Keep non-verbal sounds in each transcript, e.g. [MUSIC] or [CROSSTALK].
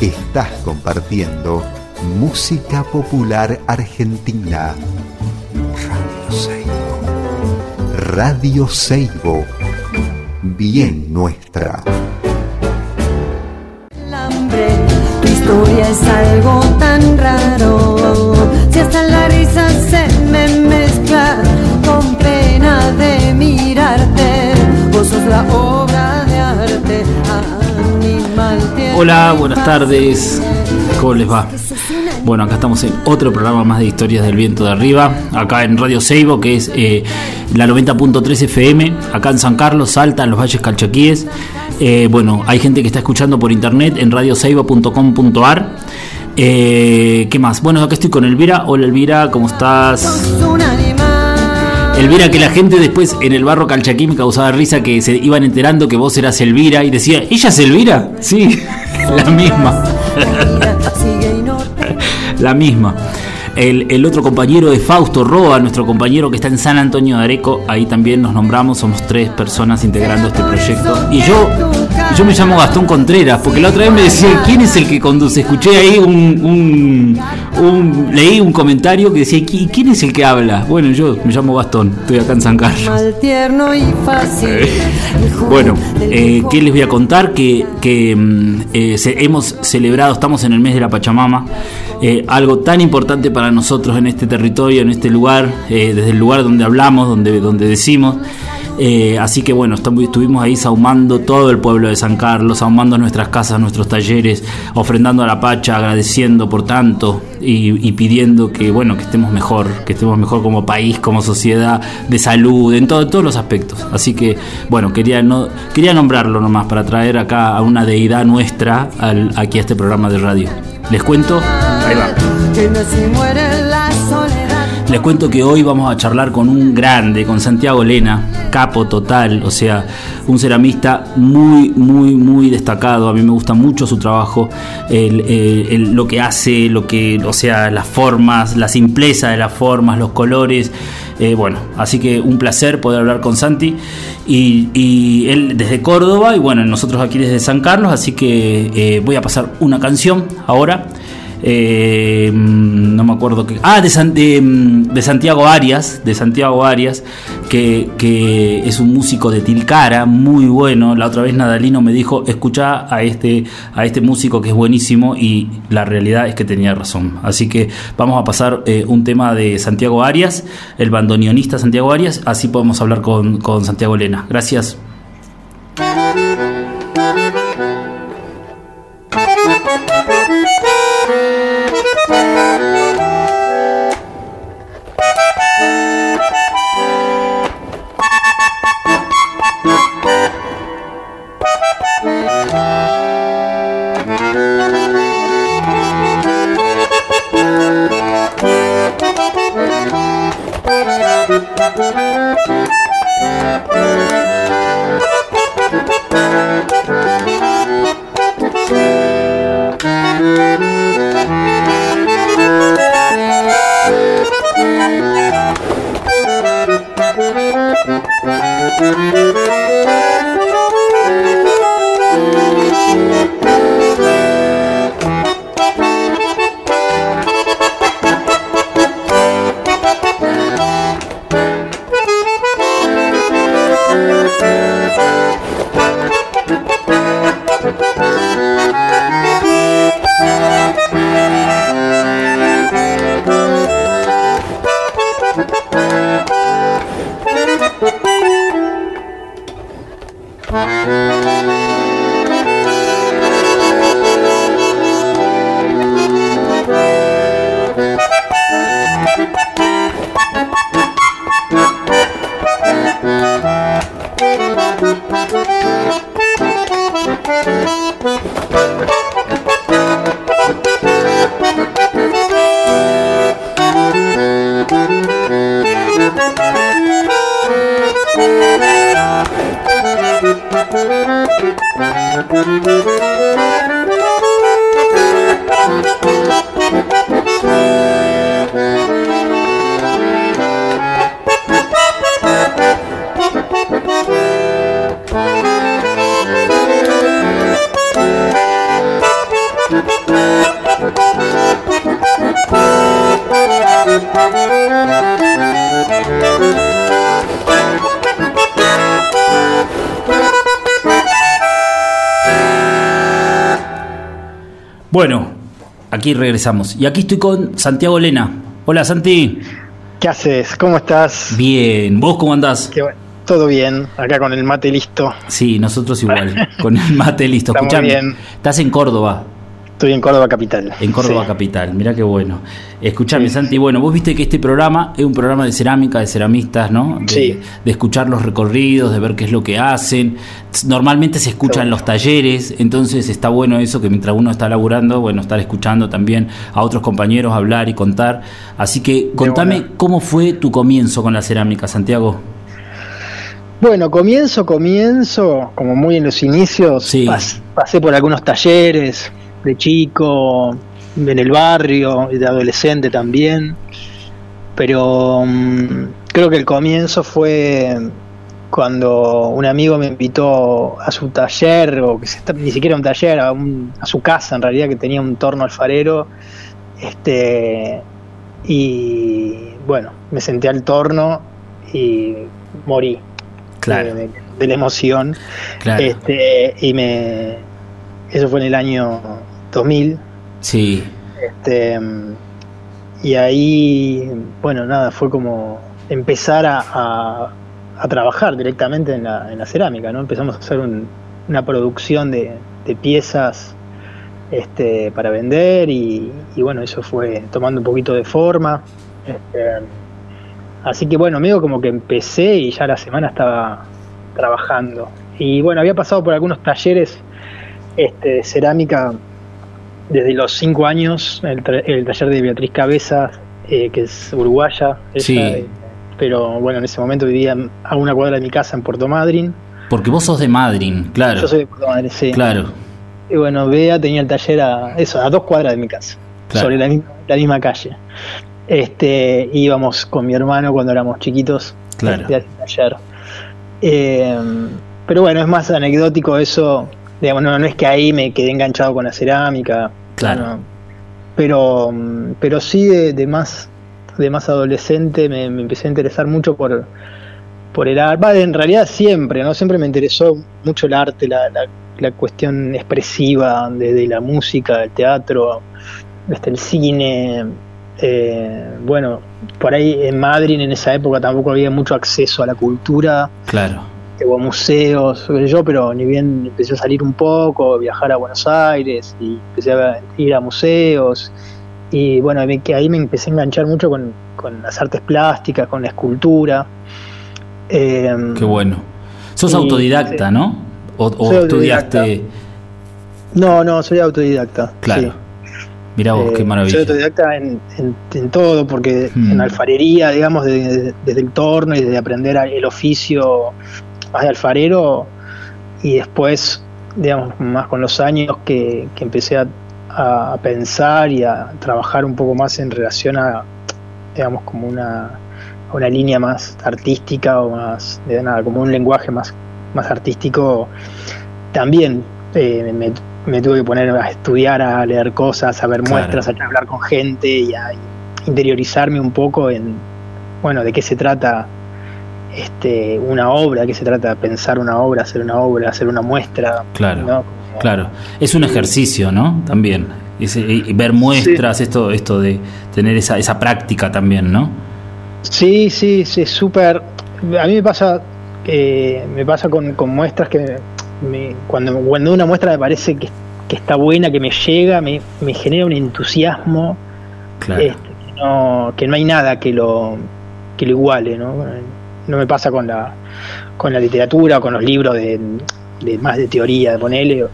Estás compartiendo música popular argentina. Radio Seibo. Radio Seibo. Bien nuestra. tu historia es algo tan raro. Si hasta la risa se me mezcla con pena de mirarte, vos sos la obra de arte. Hola, buenas tardes. ¿Cómo les va? Bueno, acá estamos en otro programa más de historias del viento de arriba, acá en Radio Seibo, que es eh, la 90.3 FM, acá en San Carlos, Salta, en los Valles Calchaquíes. Eh, bueno, hay gente que está escuchando por internet en radioseibo.com.ar. Eh, ¿Qué más? Bueno, acá estoy con Elvira. Hola Elvira, ¿cómo estás? Elvira, que la gente después en el barro Calchaquí me causaba risa que se iban enterando que vos eras Elvira y decía, ¿ella es Elvira? Sí, [LAUGHS] la misma. la misma. El, otro compañero es Fausto Roa, nuestro compañero que está en San Antonio de Areco. Ahí también nos nombramos, somos tres personas integrando este proyecto. Y yo, yo me llamo Gastón Contreras, porque la otra vez me decía, ¿quién es el que conduce? Escuché ahí un, un, leí un comentario que decía, ¿quién es el que habla? Bueno, yo me llamo Gastón, estoy acá en San Carlos. bueno, eh, ¿qué les voy a contar? Que, que mm, eh, hemos celebrado, estamos en el mes de la Pachamama, eh, algo tan importante para nosotros en este territorio, en este lugar, eh, desde el lugar donde hablamos, donde, donde decimos. Eh, así que bueno, estuvimos ahí sahumando todo el pueblo de San Carlos, sahumando nuestras casas, nuestros talleres, ofrendando a la Pacha, agradeciendo por tanto y, pidiendo que bueno, que estemos mejor, que estemos mejor como país, como sociedad, de salud, en todos los aspectos. Así que bueno, quería no, quería nombrarlo nomás para traer acá a una deidad nuestra aquí a este programa de radio. Les cuento, ahí va. Les cuento que hoy vamos a charlar con un grande, con Santiago Lena, capo total, o sea, un ceramista muy, muy, muy destacado. A mí me gusta mucho su trabajo, lo que hace, lo que, o sea, las formas, la simpleza de las formas, los colores. Eh, bueno, así que un placer poder hablar con Santi y, él desde Córdoba y bueno, nosotros aquí desde San Carlos, así que eh, voy a pasar una canción ahora eh, no me acuerdo que. Ah, de, mm, de, Santiago Arias, de Santiago Arias, que, que, es un músico de Tilcara, muy bueno. La otra vez Nadalino me dijo, escucha a este, a este músico que es buenísimo, y la realidad es que tenía razón. Así que vamos a pasar eh, un tema de Santiago Arias, el bandoneonista Santiago Arias, así podemos hablar con, con Santiago Elena. Gracias. Música aquí regresamos. Y aquí estoy con Santiago Lena. Hola Santi. ¿Qué haces? ¿Cómo estás? Bien. ¿Vos cómo andás? Qué bueno. Todo bien, acá con el mate listo. Sí, nosotros igual, con el mate listo. Escuchame, bien. estás en Córdoba. Estoy en Córdoba Capital. En Córdoba Sí. Capital, mira qué bueno. Escuchame, Sí, Santi, bueno, vos viste que este programa es un programa de cerámica, de ceramistas, ¿no? De, Sí. de escuchar los recorridos, de ver qué es lo que hacen. Normalmente se escucha en los talleres, entonces está bueno eso que mientras uno está laburando, bueno, estar escuchando también a otros compañeros hablar y contar. Así que contame cómo fue tu comienzo con la cerámica, Santiago. Bueno, comienzo, comienzo, como muy en los inicios, Sí. pas- pasé por algunos talleres de chico, en el barrio, y de adolescente también, pero mm, creo que el comienzo fue cuando un amigo me invitó a su taller, o que se está- ni siquiera un taller, a, un- a su casa en realidad, que tenía un torno alfarero, este, y bueno, me senté al torno y morí Claro, de, de- de la emoción. claro. Este, y me. Eso fue en el año 2000. Sí, Este, y ahí, bueno, nada, fue como empezar a, a- a trabajar directamente en la, en la cerámica, ¿no? Empezamos a hacer un- una producción de, de piezas este, para vender y, y bueno, eso fue tomando un poquito de forma. Este, así que bueno, medio como que empecé y ya la semana estaba trabajando. Y bueno, había pasado por algunos talleres este, de cerámica desde los cinco años, el, tra- el taller de Beatriz Cabezas, eh, que es uruguaya, Sí. eh, pero bueno, en ese momento vivía a una cuadra de mi casa en Puerto Madryn. porque vos sos de Madryn, claro. Yo soy de Puerto Madryn, sí. Claro, Y bueno, Bea tenía el taller a, eso, a dos cuadras de mi casa, Claro. sobre la, misma- la misma calle. Este, íbamos con mi hermano cuando éramos chiquitos Claro. este, a ese taller. Eh, pero bueno, es más anecdótico eso. Digamos, no, no es que ahí me quedé enganchado con la cerámica. Claro. no. Pero, mm, pero sí de, de más de más adolescente me, me empecé a interesar mucho por, por el arte. En realidad siempre, ¿no? Siempre me interesó mucho el arte, la, la, la cuestión expresiva de, de la música, el teatro, este, el cine. eh, bueno, por ahí en Madrid en esa época tampoco había mucho acceso a la cultura claro. O a museos, yo, pero ni bien empecé a salir un poco, viajar a Buenos Aires y empecé a ir a museos. Y bueno, que ahí me empecé a enganchar mucho con, con las artes plásticas, con la escultura. Eh, Qué bueno. Sos Y- autodidacta, sí. ¿no? O, estudiaste. autodidacta. No, no, soy autodidacta. Claro. sí. Mirá vos, Eh, qué maravilla. Soy autodidacta en, en- en todo, porque Hmm. en alfarería, digamos, de- desde el torno y desde aprender el oficio más de alfarero, y después, digamos, más con los años que, que empecé a, a pensar y a trabajar un poco más en relación a, digamos, como una, a una línea más artística o más, de nada, como un lenguaje más, más artístico, también eh, me, me tuve que poner a estudiar, a leer cosas, a ver Claro. muestras, a hablar con gente y a interiorizarme un poco en, bueno, de qué se trata este, una obra, de qué se trata pensar una obra, hacer una obra, hacer una muestra. Claro. ¿no? Como- Claro. Es un ejercicio, ¿no? También. Ese- y ver muestras, esto, esto de tener esa, esa práctica también, ¿no? Sí, sí, sí, es súper. A mí me pasa, eh, me pasa con, con muestras que me- cuando, cuando una muestra me parece que, que está buena, que me llega, me, me genera un entusiasmo Claro. este, que, no, que no hay nada que lo, que lo iguale, ¿no? No me pasa con la, con la literatura con los libros de, de más de teoría, de ponerle,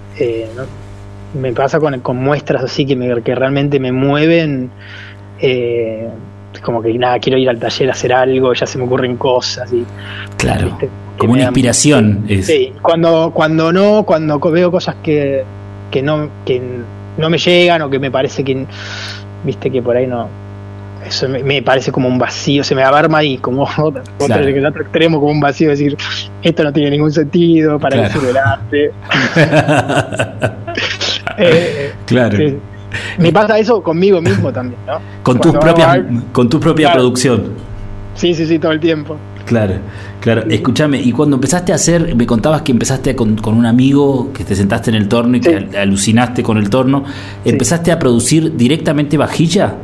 me pasa con, con muestras así que, me, que realmente me mueven, eh, como que nada, quiero ir al taller a hacer algo, ya se me ocurren cosas y Claro. Como una inspiración. Es, Sí, cuando, cuando no, cuando veo cosas que, que no, que no me llegan o que me parece que viste que por ahí no. Eso me, me parece como un vacío, se me abarma y como [LAUGHS] otro, Claro. otro- extremo, como un vacío, decir, esto no tiene ningún sentido, para Claro. qué sirve el arte. [LAUGHS] Eh, claro. sí. Me pasa eso conmigo mismo también, ¿no? Con tu Cuando propia, hago algo- con tu propia Claro. producción. Sí, sí, sí, todo el tiempo. Claro, claro. Escúchame, y cuando empezaste a hacer, me contabas que empezaste con, con un amigo, que te sentaste en el torno y Sí. que al- alucinaste con el torno. Sí. ¿Empezaste a producir directamente vajilla?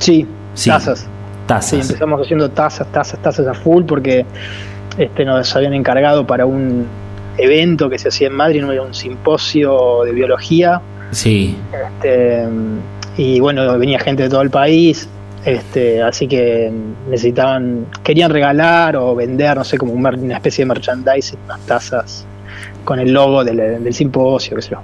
Sí, Sí. tazas. Sí, Tazas. empezamos haciendo tazas, tazas, tazas a full porque este, nos habían encargado para un evento que se hacía en Madrid, ¿no? era un simposio de biología. Sí, Este, y bueno, venía gente de todo el país, este, así que necesitaban, querían regalar o vender, no sé, como una especie de merchandising, unas tazas con el logo del, del simposio, qué sé yo.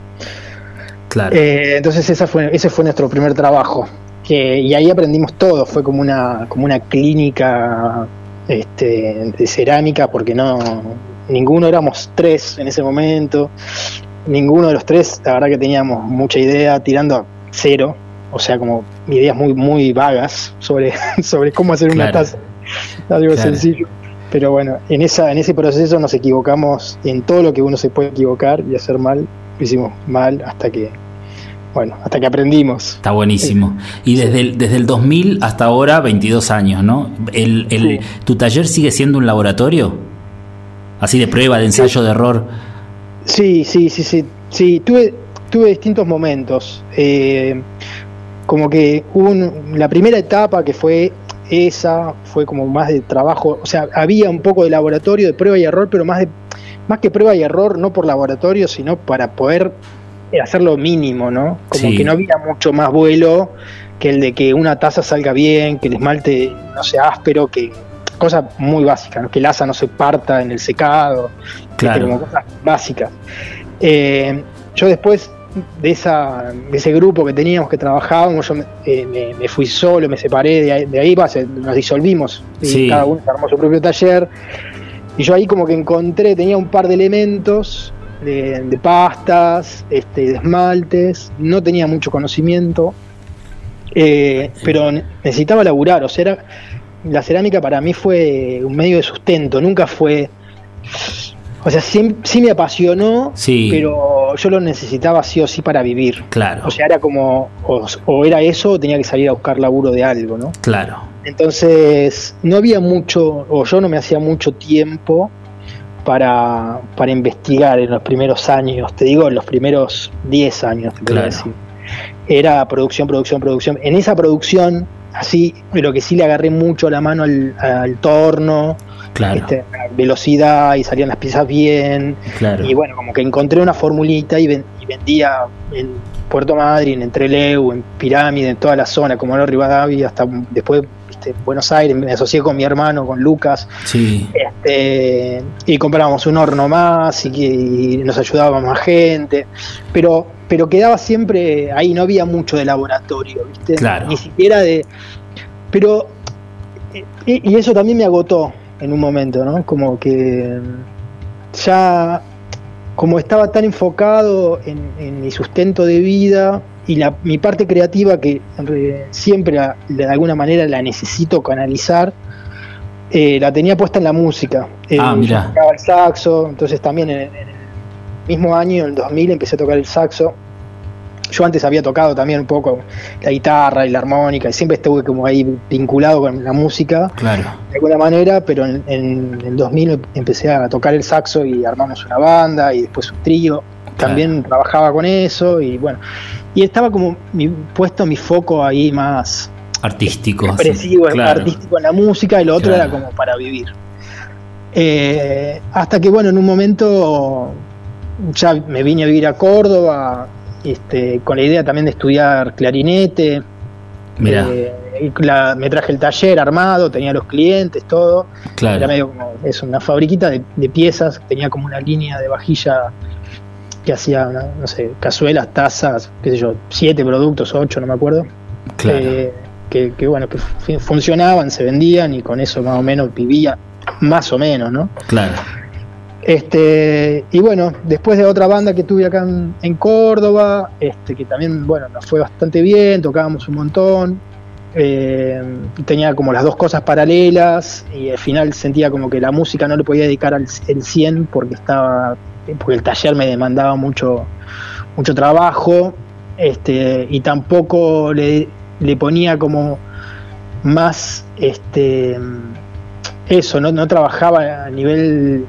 claro. Eh, entonces esa fue, ese fue nuestro primer trabajo. Que, y ahí aprendimos todo, fue como una, como una clínica este, de cerámica, porque no, ninguno éramos tres en ese momento, ninguno de los tres, la verdad que teníamos mucha idea, tirando a cero, o sea, como ideas muy, muy vagas sobre, [LAUGHS] sobre cómo hacer una taza, algo Claro. sencillo. Pero bueno, en, esa, en ese proceso nos equivocamos en todo lo que uno se puede equivocar y hacer mal, lo hicimos mal hasta que, bueno, hasta que aprendimos. Está buenísimo. Y desde el, desde el 2000 hasta ahora, 22 años, ¿no? El, el- Sí. ¿Tu taller sigue siendo un laboratorio? Así de prueba, de ensayo, de error. Sí, sí, sí, sí, sí, tuve, tuve distintos momentos. Eh, como que hubo un- la primera etapa que fue esa, fue como más de trabajo, o sea, había un poco de laboratorio, de prueba y error, pero más de más que prueba y error, no por laboratorio, sino para poder hacer lo mínimo, ¿no? Como Sí. que no había mucho más vuelo que el de que una taza salga bien, que el esmalte no sea áspero, que cosas muy básicas, ¿no? que el asa no se parta en el secado, Claro. como cosas básicas. Eh, yo después de, esa, de ese grupo que teníamos que trabajábamos, yo me, eh, me- me fui solo, me separé de ahí, de ahí se- nos disolvimos y Sí. cada uno armó su propio taller. Y yo ahí como que encontré, tenía un par de elementos de, de pastas, este, de esmaltes, no tenía mucho conocimiento, eh, pero ne- necesitaba laburar, o sea, era- la cerámica para mí fue un medio de sustento, nunca fue... O sea, sí, sí me apasionó, Sí. pero yo lo necesitaba sí o sí para vivir. Claro, O sea, era como, o, o era eso o tenía que salir a buscar laburo de algo, ¿no? claro. Entonces, no había mucho, o yo no me hacía mucho tiempo para, para investigar en los primeros años, te digo, en los primeros 10 años, te Claro. decir. Era producción, producción, producción. En esa producción, así, lo que sí le agarré mucho la mano al, al torno, Claro, este, a velocidad y salían las piezas bien. claro. Y bueno, como que encontré una formulita y, ven- y vendía en Puerto Madryn, en Trelew, en Pirámide, en toda la zona, como no Rivadavia, hasta después viste, Buenos Aires, me asocié con mi hermano, con Lucas, Sí, este, y comprábamos un horno más y, que- y nos ayudaba más gente, pero, pero quedaba siempre ahí, no había mucho de laboratorio, ¿viste? Claro. Ni siquiera de... Pero... Y, y eso también me agotó en un momento, ¿no? Como que ya como estaba tan enfocado en, en mi sustento de vida y la, mi parte creativa que eh, siempre la- de alguna manera la necesito canalizar, eh, la tenía puesta en la música. Eh, Ah, mirá. tocaba el saxo, entonces también en, mismo año, en el 2000, empecé a tocar el saxo. Yo antes había tocado también un poco la guitarra y la armónica, y siempre estuve como ahí vinculado con la música claro. de alguna manera, pero en, en el 2000 empecé a tocar el saxo y armamos una banda y después un trío. También trabajaba con eso y bueno, y estaba como mi, puesto mi foco ahí más Artístico. expresivo, claro. artístico en la música y lo otro era como para vivir. Eh, hasta que bueno, en un momento ya me vine a vivir a Córdoba, este, con la idea también de estudiar clarinete. Mirá, Eh, la- me traje el taller armado, tenía los clientes, todo. Era claro. medio como es una fabriquita de, de piezas, tenía como una línea de vajilla que hacía, una- no sé, cazuelas, tazas, qué sé yo, siete productos, ocho, no me acuerdo. Claro. Eh, que, que, bueno, que fu- funcionaban, se vendían y con eso más o menos vivía, más o menos, ¿no? Claro. Este, y bueno, después de otra banda que tuve acá en, en Córdoba, este, que también, bueno, nos fue bastante bien, tocábamos un montón, eh, tenía como las dos cosas paralelas y al final sentía como que la música no le podía dedicar al el 100 porque estaba, porque el taller me demandaba mucho, mucho trabajo, este, y tampoco le, le ponía como más, este, eso, no, no trabajaba a nivel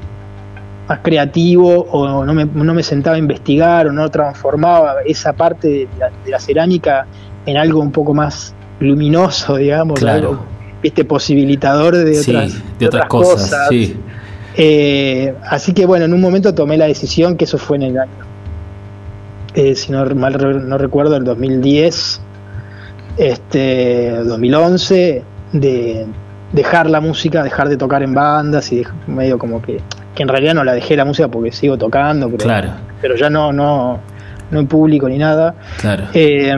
más creativo o no me, no me sentaba a investigar o no transformaba esa parte de la, de la cerámica en algo un poco más luminoso, digamos, Claro. algo, viste, posibilitador de Sí, otras, de otras cosas, sí. Eh, así que bueno, en un momento tomé la decisión, que eso fue en el año, eh, si no mal re- no recuerdo, el 2010, este, 2011, de dejar la música, dejar de tocar en bandas y medio como que, que en realidad no la dejé la música porque sigo tocando, pero, Claro, pero ya no, no, no en público ni nada. claro. Eh,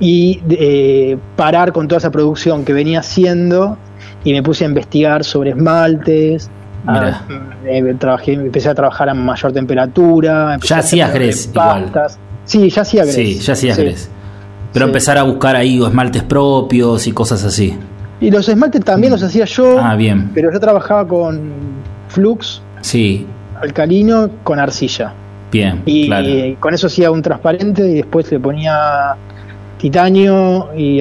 y eh, parar con toda esa producción que venía haciendo y me puse a investigar sobre esmaltes. A- eh, trabajé, empecé a trabajar a mayor temperatura. Ya hacías grés pastas. Sí, ya hacía grés. Sí, ya hacías Sí. grés. Pero Sí. empezar a buscar ahí esmaltes propios y cosas así. Y los esmaltes también los hacía yo, Ah, bien. pero yo trabajaba con flux Sí, alcalino con arcilla. bien, Y claro. con eso hacía un transparente y después le ponía titanio y,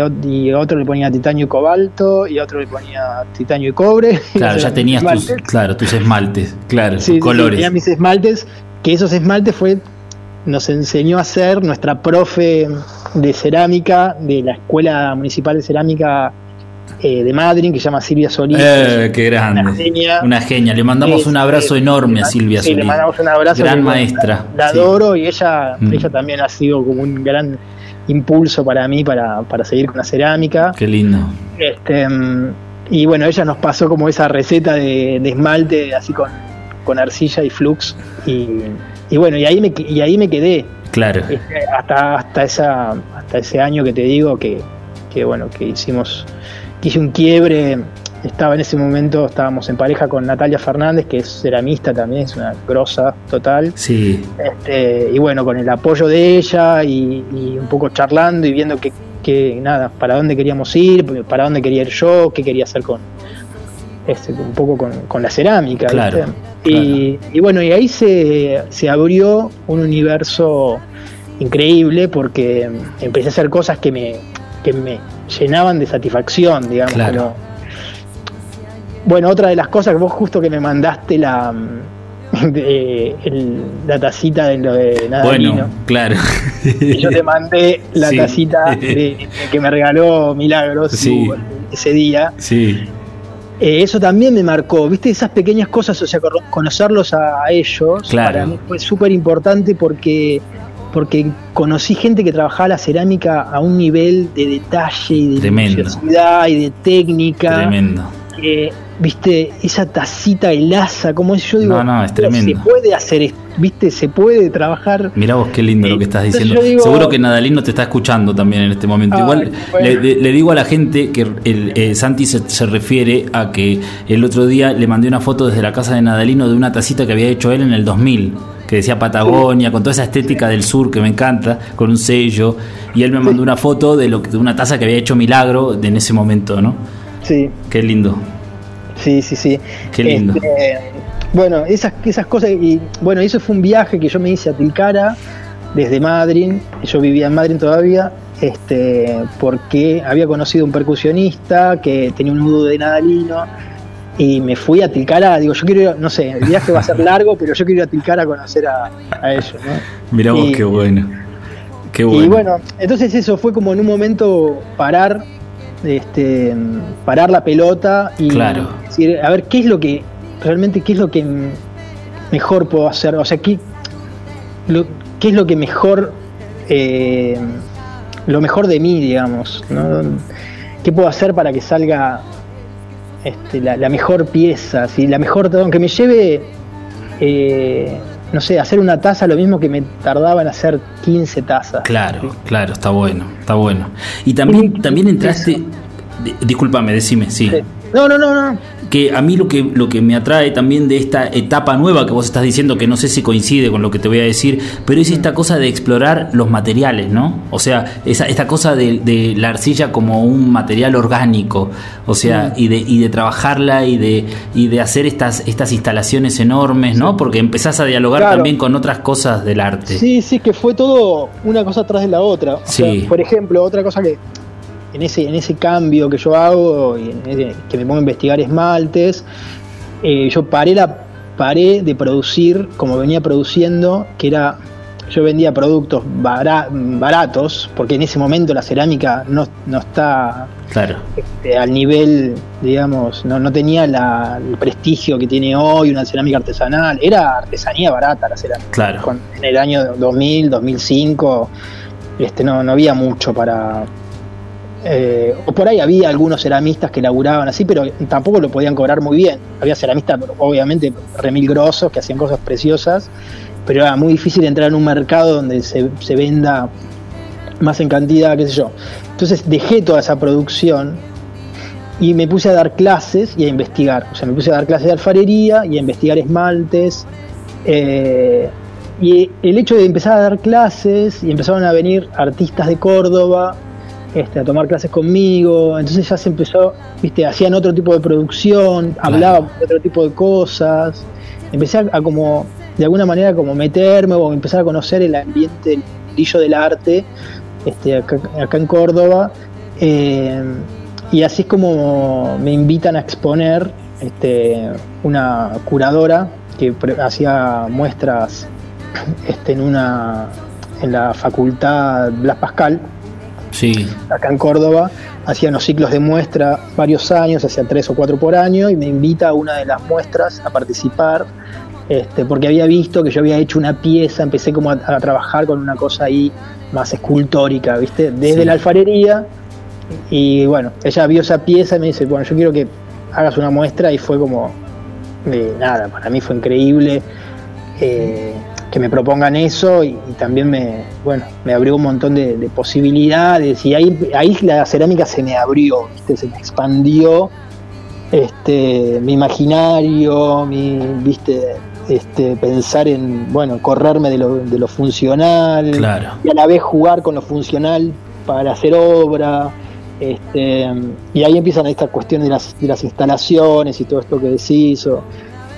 otro le ponía titanio y cobalto y otro le ponía titanio y cobre. [LAUGHS] Claro, ya tenías tus, esmaltes. claro, tus esmaltes, claro, Sí, tus sí, colores. tenía mis esmaltes, que esos esmaltes fue nos enseñó a hacer nuestra profe de cerámica de la Escuela Municipal de Cerámica eh, de Madrid, que se llama Silvia Solís. Eh, qué grande. Una genia. Una genia. Le mandamos un abrazo sí, enorme a Silvia sí, le Solís. mandamos un abrazo. Gran maestra. La, la sí. adoro y ella, Mm. ella también ha sido como un gran impulso para mí para, para seguir con la cerámica. Qué lindo. Este, y bueno, ella nos pasó como esa receta de, de esmalte así con, con arcilla y flux. Y, y bueno, y ahí me, y ahí me quedé. Claro. Este, hasta hasta esa hasta ese año que te digo que, que bueno que hicimos que hice un quiebre estaba en ese momento estábamos en pareja con Natalia Fernández que es ceramista también es una grosa total. Sí, este, y bueno con el apoyo de ella y, y un poco charlando y viendo que, que nada para dónde queríamos ir para dónde quería ir yo qué quería hacer con este, un poco con, con la cerámica Claro. Y, y bueno y ahí se, se abrió un universo increíble porque empecé a hacer cosas que me, que me llenaban de satisfacción, digamos. Claro. como- Bueno, otra de las cosas que vos justo que me mandaste la, [LAUGHS] de- el- la tacita de lo de Nadalino. bueno, claro. Y yo te mandé [LAUGHS] la Sí. tacita de- [LAUGHS] de que me regaló Milagros Sí. ese día. Sí, Eh, eso también me marcó, viste, esas pequeñas cosas, o sea, cono- conocerlos a, a ellos, Claro. para mí fue súper importante porque, porque conocí gente que trabajaba la cerámica a un nivel de detalle y de minuciosidad y de técnica. tremendo. que, viste, esa tacita helaza, como es, yo digo, No, no, es tremendo. se puede hacer, viste, se puede trabajar. Mirá vos qué lindo lo que estás Entonces diciendo. digo- Seguro que Nadalino te está escuchando también en este momento. Igual bueno. le, le- le digo a la gente que el, eh, Santi se, se refiere a que el otro día le mandé una foto desde la casa de Nadalino de una tacita que había hecho él en el 2000 que decía Patagonia, con toda esa estética del sur que me encanta, con un sello, y él me mandó una foto de, lo, de una taza que había hecho Milagro de- en ese momento, ¿no? Sí, Qué lindo. sí, sí, sí. Qué lindo. Este, bueno, esas, esas cosas, y bueno, eso fue un viaje que yo me hice a Tilcara desde Madrid, yo vivía en Madrid todavía, este, porque había conocido un percusionista que tenía un nudo de Nadalino y me fui a Tilcara, digo, yo quiero ir, no sé, el viaje va a ser largo, pero yo quiero ir a Tilcara a conocer a, a ellos, ¿no? Mirá vos Y- qué bueno. Qué bueno. Y bueno, entonces eso fue como en un momento parar, este, parar la pelota y Claro. decir, a ver qué es lo que realmente qué es lo que mejor puedo hacer, o sea, qué, lo- qué es lo que mejor, eh, lo mejor de mí, digamos, ¿no? ¿Qué puedo hacer para que salga este, la, la mejor pieza, si la mejor, aunque me lleve eh, no sé, hacer una taza lo mismo que me tardaba en hacer 15 tazas. Claro, claro, está bueno, está bueno. Y también, Sí, también entraste. di- Discúlpame, decime, sí. Sí. No, no, no, no. Que a mí lo que, lo que me atrae también de esta etapa nueva que vos estás diciendo, que no sé si coincide con lo que te voy a decir, pero es esta cosa de explorar los materiales, ¿no? O sea, esa, esta cosa de, de la arcilla como un material orgánico, o sea, y, de, y de trabajarla y de, y de hacer estas, estas instalaciones enormes, ¿no? Porque empezás a dialogar Claro. también con otras cosas del arte. Sí, sí, que fue todo una cosa atrás de la otra. O sea, Sí. por ejemplo, otra cosa que, en ese, en ese cambio que yo hago, y que me pongo a investigar esmaltes, eh, yo paré, la, paré de producir como venía produciendo, que era yo vendía productos baratos, porque en ese momento la cerámica no, no está claro. Este, al nivel, digamos, no, no tenía el prestigio que tiene hoy una cerámica artesanal, era artesanía barata la cerámica. Claro. en el año 2000, 2005, este, no, no había mucho para... Eh, o por ahí había algunos ceramistas que laburaban así, pero tampoco lo podían cobrar muy bien. Había ceramistas, obviamente, remil grosos, que hacían cosas preciosas, pero era muy difícil entrar en un mercado donde se, venda más en cantidad, qué sé yo. Entonces dejé toda esa producción y me puse a dar clases y a investigar. O sea, me puse a dar clases de alfarería y a investigar esmaltes. Eh, y el hecho de empezar a dar clases y empezaron a venir artistas de Córdoba este, a tomar clases conmigo, entonces ya se empezó, viste, hacían otro tipo de producción, hablaban de otro tipo de cosas, empecé a, a como de alguna manera como meterme o empezar a conocer el ambiente, el mundillo del arte este, acá, en Córdoba. Eh, y así es como me invitan a exponer este, una curadora que hacía muestras este, en una en la facultad Blas Pascal, sí. acá en Córdoba, hacía unos ciclos de muestra varios años, hacía tres o cuatro por año, y me invita a una de las muestras a participar este, porque había visto que yo había hecho una pieza, empecé como a, trabajar con una cosa ahí más escultórica, ¿viste? Desde la alfarería. Y bueno, ella vio esa pieza y me dice, bueno, yo quiero que hagas una muestra y fue como, de nada, para mí fue increíble eh, que me propongan eso y, también me, bueno, me abrió un montón de, posibilidades y ahí, ahí la cerámica se me abrió, ¿viste? se me expandió este, mi imaginario, mi, viste, este, pensar en, bueno, correrme de lo, de lo funcional y a la vez jugar con lo funcional para hacer obra. Este, y ahí empiezan estas cuestiones de las, de las instalaciones y todo esto que decís. O,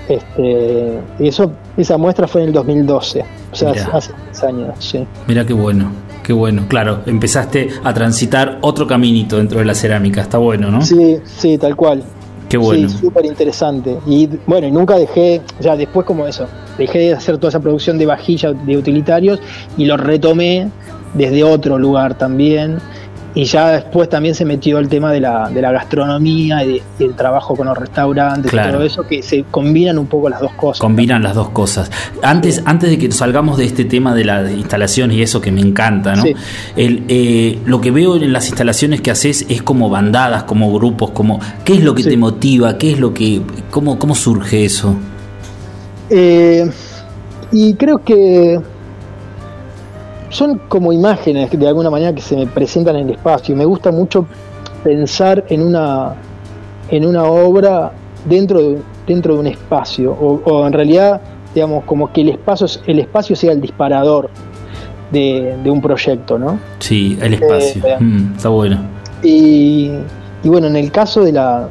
este, y eso, esa muestra fue en el 2012, o sea, hace 10 años. Sí. Mira qué bueno. Qué bueno, claro, empezaste a transitar otro caminito dentro de la cerámica, está bueno, ¿no? Sí, sí, tal cual. Qué bueno. Sí, súper interesante. Y bueno, y nunca dejé, ya después como eso, dejé de hacer toda esa producción de vajillas de utilitarios y lo retomé desde otro lugar también y ya después también se metió el tema de la, de la gastronomía y, el trabajo con los restaurantes y todo eso, que se combinan un poco las dos cosas. Combinan las dos cosas. Antes, antes de que salgamos de este tema de la instalación y eso que me encanta, ¿no? El, eh, lo que veo en las instalaciones que haces es como bandadas, como grupos, como ¿qué es lo que te motiva? ¿Qué es lo que cómo, cómo surge eso? Eh, y creo que son como imágenes de alguna manera que se me presentan en el espacio. Me gusta mucho pensar en una, en una obra dentro de, dentro de un espacio, o, en realidad, digamos, como que el espacio, el espacio sea el disparador de, un proyecto, ¿no? Sí, el espacio. Eh, mm, está bueno. Y, bueno, en el caso de la,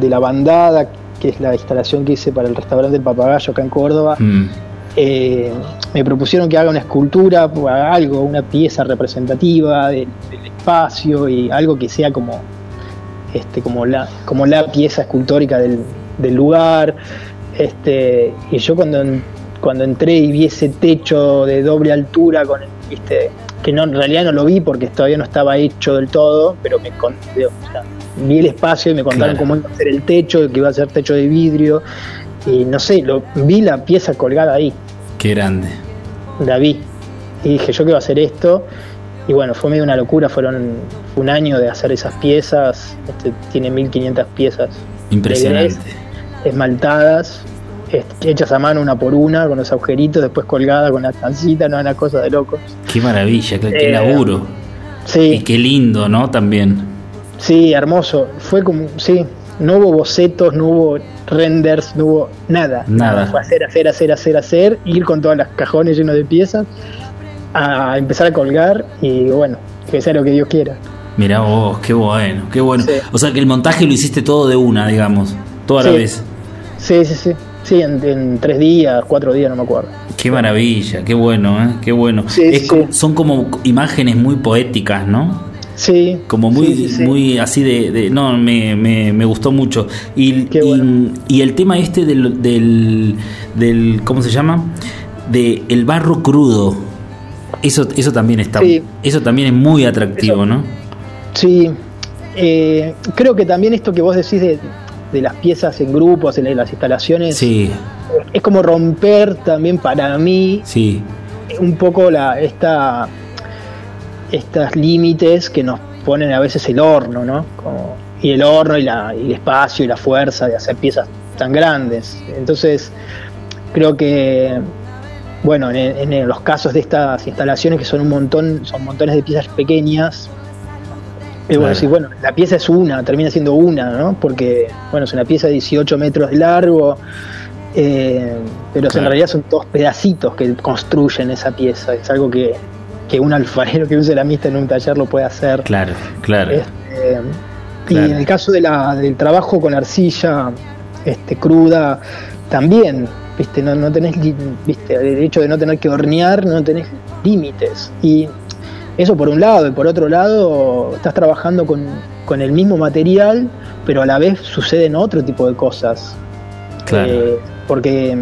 de la bandada, que es la instalación que hice para el restaurante El Papagayo acá en Córdoba, mm. Eh, me propusieron que haga una escultura, algo, una pieza representativa del, espacio y algo que sea como, este, como, la, como la pieza escultórica del, lugar. Este, y yo cuando, cuando entré y vi ese techo de doble altura, con que no, en realidad no lo vi porque todavía no estaba hecho del todo, pero me vi el espacio y me contaron cómo iba a ser el techo, que iba a ser techo de vidrio y no sé, lo, vi la pieza colgada ahí. Qué grande. La vi. Y dije, yo quiero hacer esto. Y bueno, fue medio una locura. Fueron un año de hacer esas piezas. Este, tiene 1500 piezas. Impresionante. esmaltadas, hechas a mano una por una, con los agujeritos, después colgada con la tancita, no una cosa de locos. Qué maravilla, qué, qué eh, laburo. Sí. Y qué lindo, ¿no? También. Sí, hermoso. Fue como, sí, no hubo bocetos, no hubo renders, no hubo nada. Nada. Fue hacer, hacer, hacer, hacer, hacer, ir con todas las cajones llenos de piezas, a empezar a colgar y bueno, que sea lo que Dios quiera. Mirá vos, qué bueno, qué bueno. O sea que el montaje lo hiciste todo de una, digamos, toda la vez. Sí, sí, sí. Sí, en, tres días, cuatro días, no me acuerdo. Qué maravilla, qué bueno, ¿eh? qué bueno. son como imágenes muy poéticas, ¿no? Sí. Como muy, sí, sí, sí. muy así de, de- no, me, me, me gustó mucho. Y, y- bueno. y el tema este del, del, del ¿cómo se llama? De el barro crudo. Eso, eso también está, Sí. eso también es muy atractivo, Eso- ¿no? Sí, eh, creo que también esto que vos decís de, de las piezas en grupos, en las instalaciones, Sí, es como romper también para mí sí, un poco la, esta, estos límites que nos ponen a veces el horno, ¿no? Como- y el horno y, la, y el espacio y la fuerza de hacer piezas tan grandes. Entonces, creo que, bueno, en, en los casos de estas instalaciones que son un montón, son montones de piezas pequeñas, bueno decir, bueno, la pieza es una, termina siendo una, ¿no? Porque, bueno, es una pieza de 18 metros de largo, eh, pero Claro. en realidad son dos pedacitos que construyen esa pieza. Es algo que, que un alfarero, que un ceramista en un taller lo puede hacer. claro, claro. Este, Claro. Y en el caso de la, del trabajo con arcilla este, cruda, también, viste, no, no tenés, viste, el hecho de no tener que hornear, no tenés límites. Y eso por un lado, y por otro lado, estás trabajando con, con el mismo material, pero a la vez suceden otro tipo de cosas. Claro. Eh, porque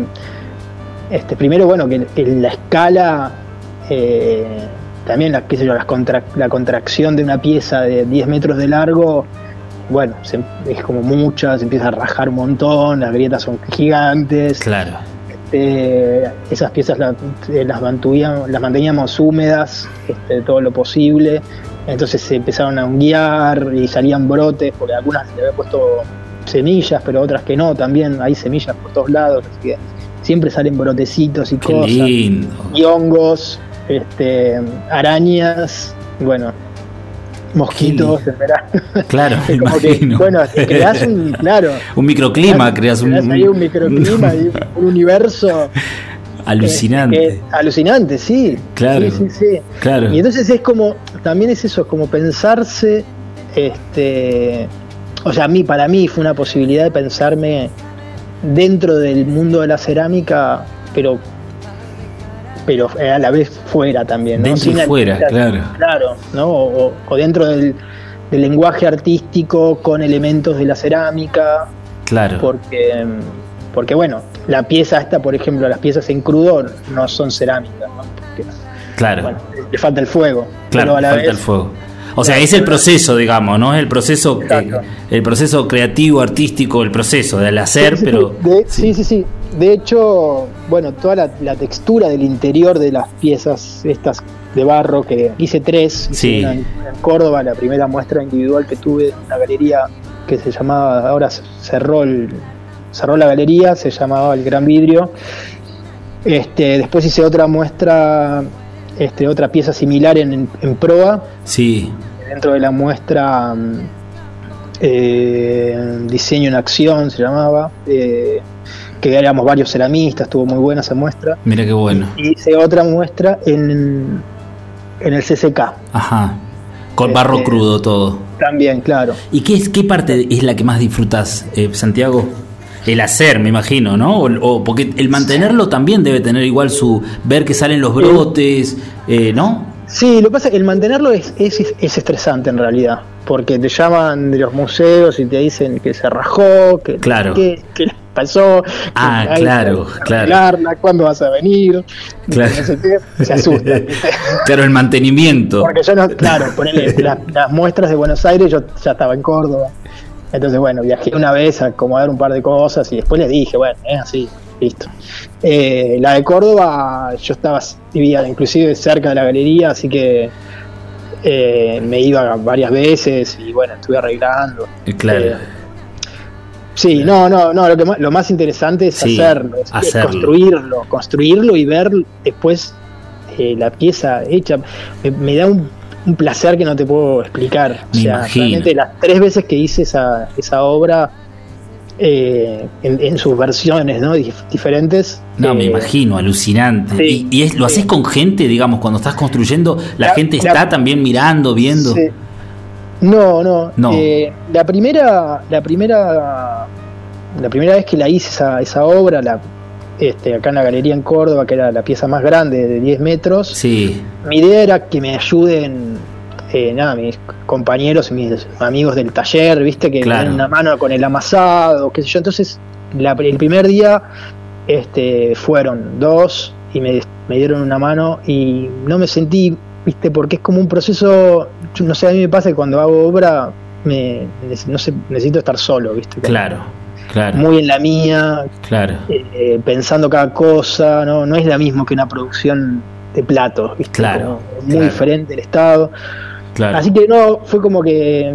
este, primero, bueno, que, que la escala, eh, también la, qué sé yo, las contra- la contracción de una pieza de 10 metros de largo, bueno, se- es como mucha, se empieza a rajar un montón, las grietas son gigantes. Claro. Este, esas piezas la- eh, las, mantuvíamos- las manteníamos húmedas este, todo lo posible. Entonces se empezaron a unguiar y salían brotes, porque algunas le había puesto semillas, pero otras que no, también hay semillas por todos lados, así que siempre salen brotecitos y Qué cosas. lindo. Y hongos, este, arañas, bueno, mosquitos en verano. Claro, [LAUGHS] me como que, bueno, creas un, [LAUGHS] claro, un microclima, creas un, creás ahí un microclima y [LAUGHS] un universo alucinante. que- alucinante, sí. Claro. Sí, sí, sí. Claro. Y entonces es como, también es eso, es como pensarse, este, o sea, a mí, para mí fue una posibilidad de pensarme dentro del mundo de la cerámica, pero pero a la vez fuera también. ¿no? Dentro y fuera, claro. Claro, ¿no? O, o dentro del, del lenguaje artístico con elementos de la cerámica, claro. porque, porque bueno, la pieza esta, por ejemplo, las piezas en crudo no son cerámicas, ¿no? Porque, claro. bueno, le falta el fuego. Claro, pero a la falta vez, el fuego. O sea, es el proceso, digamos, ¿no? Es el proceso, eh, el proceso creativo, artístico, el proceso del hacer, Sí, sí, pero sí, sí, sí. De hecho, bueno, toda la, la textura del interior de las piezas estas de barro que hice tres, hice Sí. una en, en Córdoba, la primera muestra individual que tuve en una galería que se llamaba, ahora cerró el, cerró la galería, se llamaba El Gran Vidrio. Este, después hice otra muestra, este, otra pieza similar en, en, en proa, sí, dentro de la muestra mm, eh, Diseño en Acción se llamaba, eh, que éramos varios ceramistas, estuvo muy buena esa muestra. mira qué bueno. Y hice otra muestra en, en el CCK, Ajá. Con barro Este- crudo todo. también, claro. ¿Y qué, es, qué parte es la que más disfrutas, eh, Santiago? El hacer, me imagino, ¿no? O, o- porque el mantenerlo también debe tener igual su. ver que salen los brotes, eh, ¿no? Sí, lo que pasa es que el mantenerlo es, es, es estresante en realidad, porque te llaman de los museos y te dicen que se rajó, que, Claro. que, que que Ah, hay claro, claro. arreglarla, cuándo vas a venir, Claro. no sé qué, se asustan. [LAUGHS] Claro, el mantenimiento. Porque yo no, claro, ponele las, las muestras de Buenos Aires, yo ya estaba en Córdoba. Entonces, bueno, viajé una vez a acomodar un par de cosas y después les dije, bueno, es así, listo. Eh, la de Córdoba, yo estaba, vivía inclusive cerca de la galería, así que eh, me iba varias veces y bueno, estuve arreglando. Eh, Claro. Eh, Sí, no, no, no, lo, que más, lo más interesante es Sí, hacerlo, es, hacerlo. construirlo, construirlo y ver después eh, la pieza hecha. Me, me da un, un placer que no te puedo explicar. Me o sea, imagino. realmente las tres veces que hice esa, esa obra eh, en, en sus versiones ¿no? Dif- diferentes. No, me eh, imagino, alucinante. sí, y, y es, lo sí. haces con gente, digamos, cuando estás construyendo, la, La- gente la- está también mirando, viendo. No, no. No. Eh, la primera, la primera, la primera vez que la hice esa, esa obra, la, este, acá en la galería en Córdoba, que era la pieza más grande de 10 metros, Sí, mi idea era que me ayuden eh, nada, mis compañeros y mis amigos del taller, viste, que Claro. dan una mano con el amasado, qué sé yo. Entonces, la- el primer día este, fueron dos y me, me dieron una mano y no me sentí, viste, porque es como un proceso, no sé, a mí me pasa que cuando hago obra, me, no sé, necesito estar solo, viste. como Claro, claro, Muy en la mía, claro. eh, pensando cada cosa, ¿no? no es la mismo que una producción de platos, ¿viste? Claro, Como muy claro. diferente el estado. claro. Así que no, fue como que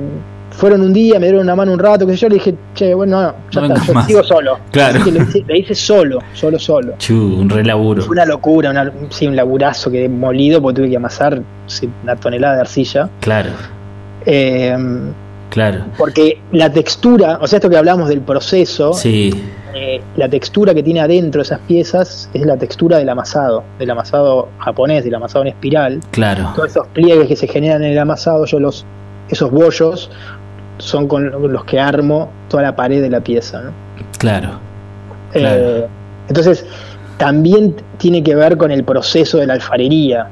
fueron un día, me dieron una mano un rato, que yo le dije, che, bueno, no, ya No está, yo más. sigo solo. Claro. Así que lo hice, lo hice solo, solo, solo. Chu, un re laburo. Fue una locura, una, sí, un laburazo que molido porque tuve que amasar sí, una tonelada de arcilla. Claro, Eh, claro. porque la textura, o sea, esto que hablamos del proceso, Sí, eh, la textura que tiene adentro esas piezas es la textura del amasado, del amasado japonés, del amasado en espiral. claro. Todos esos pliegues que se generan en el amasado, yo los, esos bollos son con los que armo toda la pared de la pieza. ¿no? Claro, Eh, Claro. entonces, también tiene que ver con el proceso de la alfarería,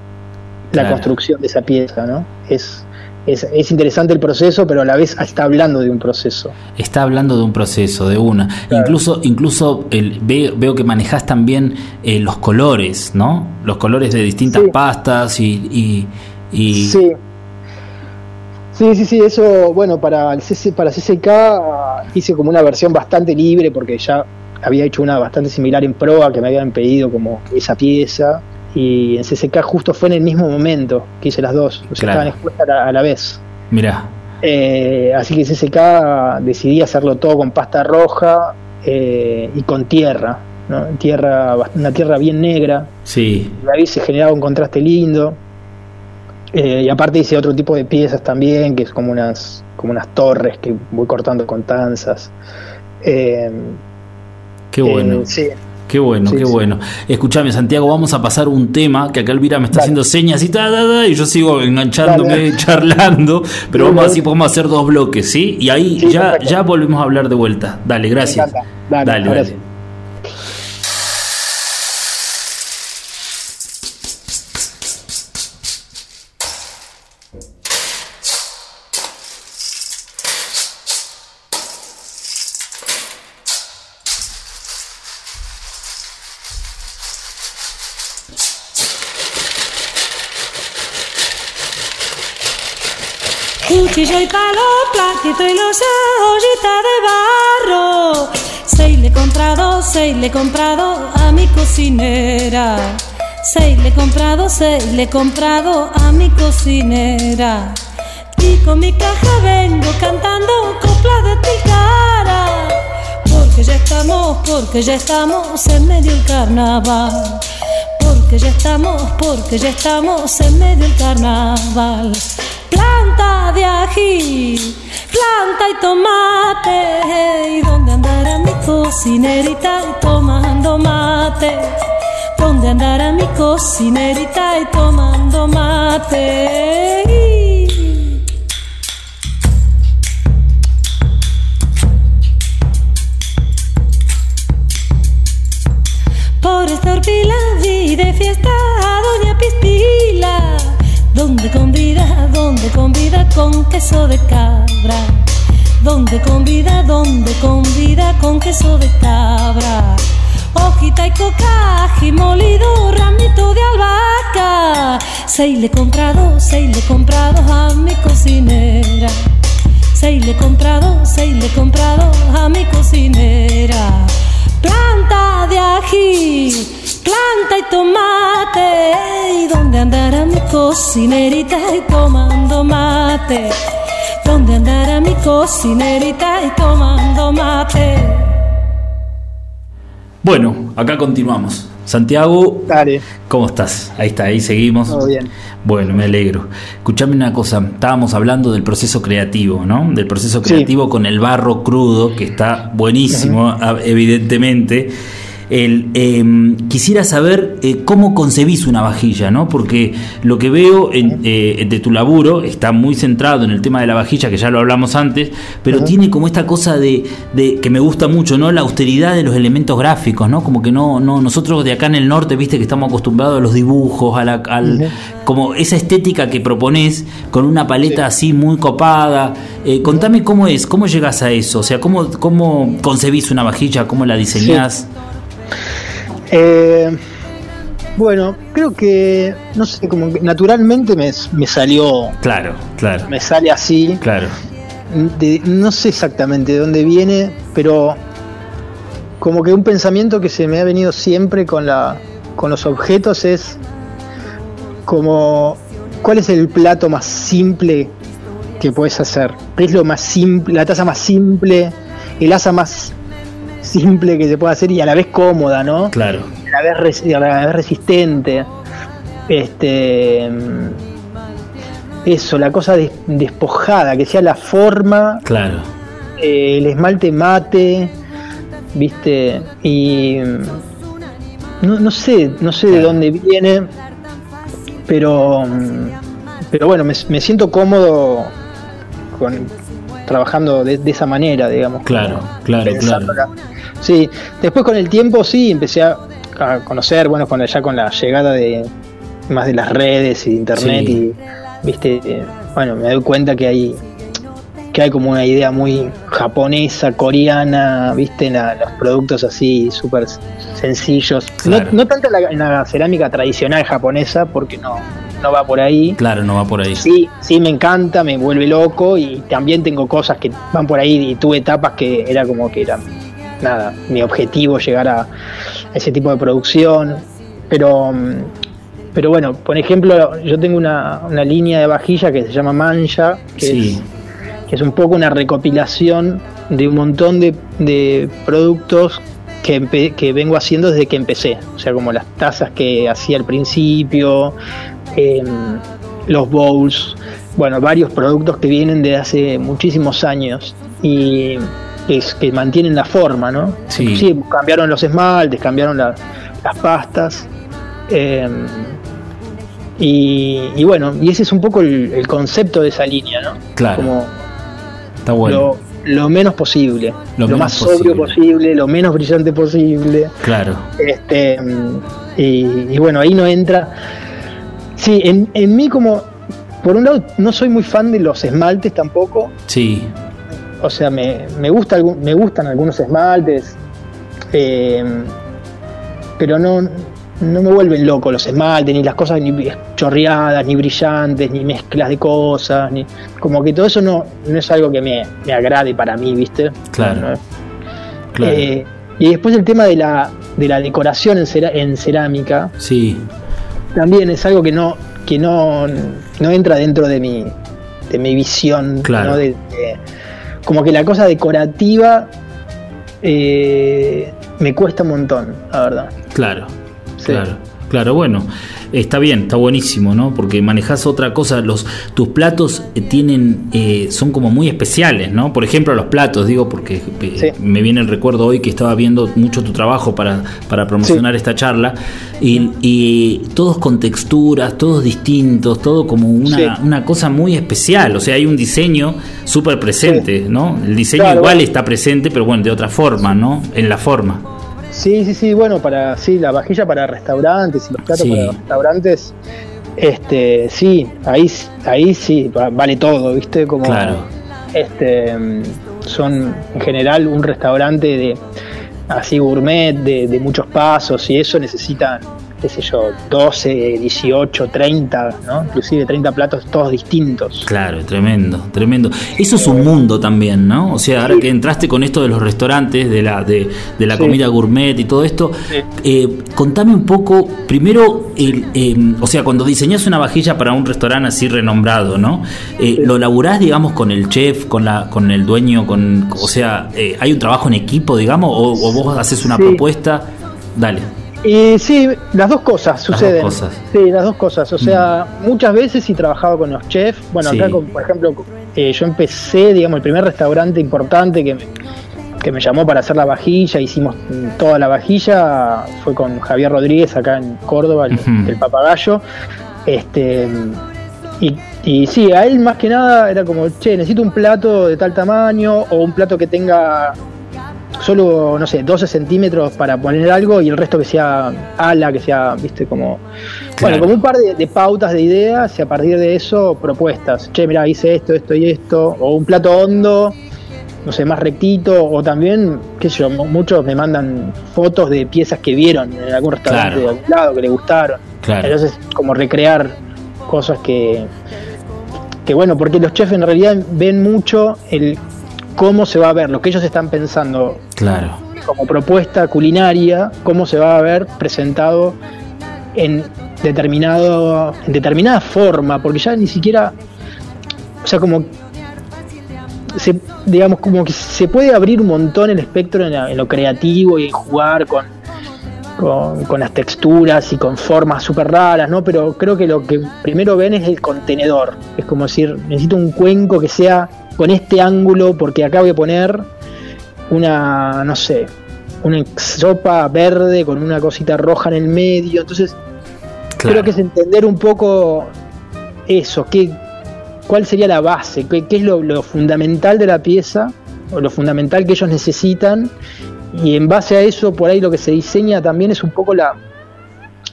la construcción de esa pieza. ¿no? Es, es, es interesante el proceso, pero a la vez está hablando de un proceso. está hablando de un proceso, de una. Claro. Incluso, incluso el, ve- veo que manejas también eh, los colores, ¿no? Los colores de distintas Sí. pastas y, y, y- Sí. Sí, sí, sí, eso, bueno, para el CC, para CCK ah, hice como una versión bastante libre porque ya había hecho una bastante similar en Proa que me habían pedido como esa pieza y en CCK justo fue en el mismo momento que hice las dos, o sea, Claro. estaban expuestas a la, a la vez. Mirá, Eh, así que en CCK decidí hacerlo todo con pasta roja eh, y con tierra, ¿no? tierra, una tierra bien negra, sí, y ahí se generaba un contraste lindo. Eh, y aparte hice otro tipo de piezas también, que es como unas, como unas torres que voy cortando con tanzas. Eh, qué bueno. eh, sí, Qué bueno, Sí, qué sí. bueno. Escúchame, Santiago, vamos a pasar un tema que acá Elvira me está Dale. haciendo señas y ta, ta, ta, y yo sigo enganchándome, Dale. [LAUGHS] charlando, pero vamos así podemos hacer dos bloques, ¿sí? Y ahí ya, perfecto. ya volvemos a hablar de vuelta. Dale, gracias. Dale, dale. ahora y ollita de barro. Seis le he comprado, seis le he comprado a mi cocinera. Seis le he comprado, seis le he comprado a mi cocinera. Y con mi caja vengo cantando coplas de Tilcara. Porque ya estamos, porque ya estamos en medio del carnaval. Porque ya estamos, porque ya estamos en medio del carnaval. Planta de ají, planta y tomate. ¿Y dónde andará mi cocinerita y tomando mate? ¿Dónde andará mi cocinerita y tomando mate? Por esta horpila vi donde convida, donde convida con queso de cabra, donde convida, donde convida con queso de cabra. Hojita y coca, ají molido, ramito de albahaca. Seis le he comprado, seis le he comprado a mi cocinera. Seis le he comprado, seis le he comprado a mi cocinera. Planta de ají, planta y tomate. ¿Y dónde andará mi cocinerita y tomando mate? ¿Dónde andará mi cocinerita y tomando mate? Bueno, acá continuamos. Santiago, Dale, ¿cómo estás? Ahí está, ahí seguimos. todo bien. Bueno, me alegro. Escuchame una cosa, estábamos hablando del proceso creativo, ¿no? Del proceso Sí. creativo con el barro crudo, que está buenísimo, evidentemente. El, em, quisiera saber eh, cómo concebís una vajilla, ¿no? Porque lo que veo en, eh, de tu laburo está muy centrado en el tema de la vajilla, que ya lo hablamos antes, pero tiene como esta cosa de, de- que me gusta mucho, ¿no? La austeridad de los elementos gráficos, ¿no? Como que no, no, nosotros de acá en el norte, viste que estamos acostumbrados a los dibujos, a la, al, como esa estética que propones con una paleta así muy copada. Eh, contame cómo es, cómo llegas a eso, o sea, cómo, cómo concebís una vajilla, cómo la diseñás. Eh, bueno, creo que, no sé, como que naturalmente me, me salió, Claro, claro, me sale así. claro. de- no sé exactamente de dónde viene, pero como que un pensamiento que se me ha venido siempre con la con los objetos es como cuál es el plato más simple que puedes hacer. ¿Qué es lo más simple, la taza más simple, el asa más simple que se puede hacer y a la vez cómoda, ¿no? Claro, a la vez, res- a la vez resistente. Este. Eso, la cosa des- despojada, que sea la forma, claro. eh, el esmalte mate, ¿viste? Y. No, no sé, no sé de Claro. dónde viene, pero. Pero bueno, me, me siento cómodo con, trabajando de, de esa manera, digamos. Claro, claro, pensándola. Sí, después con el tiempo sí empecé a, a conocer, bueno, con la- ya con la llegada de más de las redes y de internet Sí. y viste, eh, bueno, me doy cuenta que hay que hay como una idea muy japonesa, coreana, viste, en la- los productos así súper sencillos. Claro. No, no tanto en la, en la cerámica tradicional japonesa, porque no, no va por ahí. Claro, no va por ahí. Sí, sí, me encanta, me vuelve loco y también tengo cosas que van por ahí y tuve etapas que era como que era, nada, mi objetivo llegar a ese tipo de producción. Pero, mm, pero bueno, por ejemplo, yo tengo una, una línea de vajilla que se llama Mancha, que, Sí, es, que es un poco una recopilación de un montón de, de productos que, que vengo haciendo desde que empecé. O sea, como las tazas que hacía al principio, em, los bowls, bueno, varios productos que vienen de hace muchísimos años y que, que mantienen la forma, ¿no? Sí. cambiaron los esmaltes, cambiaron la- las pastas. em, y, y bueno, y ese es un poco el, el concepto de esa línea, ¿no? Claro. Como está bueno. lo, lo menos posible, Lo lo, menos más sobrio posible. posible, lo menos brillante posible. Claro, Este, mm, y, y bueno, ahí no entra. Sí, en, en mí como, por un lado, no soy muy fan de los esmaltes tampoco. sí, O sea, me, me, gusta, me gustan algunos esmaltes, eh, pero no, no me vuelven loco los esmaltes, ni las cosas ni chorreadas, ni brillantes, ni mezclas de cosas, ni como que todo eso no, no es algo que me, me agrade para mí, ¿viste? Claro. No, claro. eh, y después el tema de la, de la decoración en, cera- en cerámica sí, también es algo que no, que no, no entra dentro de mi, de mi visión. Claro. ¿no? De- de- como que la cosa decorativa eh, me cuesta un montón, la verdad. claro, Sí. claro, claro, bueno, está bien, está buenísimo, ¿no? Porque manejas otra cosa, los tus platos eh, tienen, eh, son como muy especiales, ¿no? Por ejemplo, los platos, digo, porque eh, Sí. me viene el recuerdo hoy que estaba viendo mucho tu trabajo para, para promocionar esta charla, y, y todos con texturas, todos distintos, todo como una, Sí. una cosa muy especial, o sea, hay un diseño súper presente, ¿no? El diseño Claro, igual bueno. está presente, pero bueno, de otra forma, ¿no? En la forma. Sí, sí, sí, bueno, para sí, la vajilla para restaurantes y los platos Sí. para los restaurantes, este, sí, ahí, ahí sí, va- vale todo, ¿viste? Como Claro. este son en general un restaurante de así gourmet, de, de muchos pasos y eso necesitan, qué sé yo, 12, 18, 30, ¿no? Inclusive 30 platos todos distintos. Claro, tremendo, tremendo. Eso es un mundo también, ¿no? O sea, ahora que entraste con esto de los restaurantes, de la, de, de la Sí. comida gourmet y todo esto, Sí. eh, contame un poco, primero, el, eh, o sea, cuando diseñas una vajilla para un restaurante así renombrado, ¿no? Eh, ¿Lo laburás, digamos, con el chef, con la con el dueño, con, o sea, eh, hay un trabajo en equipo, digamos, o, o vos haces una propuesta? Dale. Y sí, las dos cosas suceden. dos cosas. Mm. Sí, las dos cosas. O sea, muchas veces sí trabajaba con los chefs. Bueno, Sí. acá, con- por ejemplo, eh, yo empecé, digamos, el primer restaurante importante que me, que me llamó para hacer la vajilla, hicimos toda la vajilla, fue con Javier Rodríguez acá en Córdoba, el, el papagayo. Este, y, y sí, a él más que nada era como, che, necesito un plato de tal tamaño o un plato que tenga solo, no sé, 12 centímetros para poner algo y el resto que sea ala, que sea, viste, como... Claro. Bueno, como un par de, de pautas de ideas y a partir de eso propuestas. Che, mira, hice esto, esto y esto. O un plato hondo, no sé, más rectito. O también, qué sé yo, mu- muchos me mandan fotos de piezas que vieron en algún restaurante Claro. de algún lado que le gustaron. Claro. Entonces, como recrear cosas que, que bueno, porque los chefs en realidad ven mucho el cómo se va a ver, lo que ellos están pensando Claro. como propuesta culinaria, cómo se va a ver presentado en determinado en determinada forma, porque ya ni siquiera o sea, como se, digamos como que se puede abrir un montón el espectro en, la- en lo creativo y en jugar con, con, con las texturas y con formas súper raras, ¿no? Pero creo que lo que primero ven es el contenedor. Es como decir, necesito un cuenco que sea con este ángulo, porque acá voy a poner una, no sé, una sopa verde con una cosita roja en el medio. Entonces, Claro. creo que es entender un poco eso, qué, cuál sería la base, qué, qué es lo, lo fundamental de la pieza, o lo fundamental que ellos necesitan, y en base a eso, por ahí lo que se diseña también es un poco la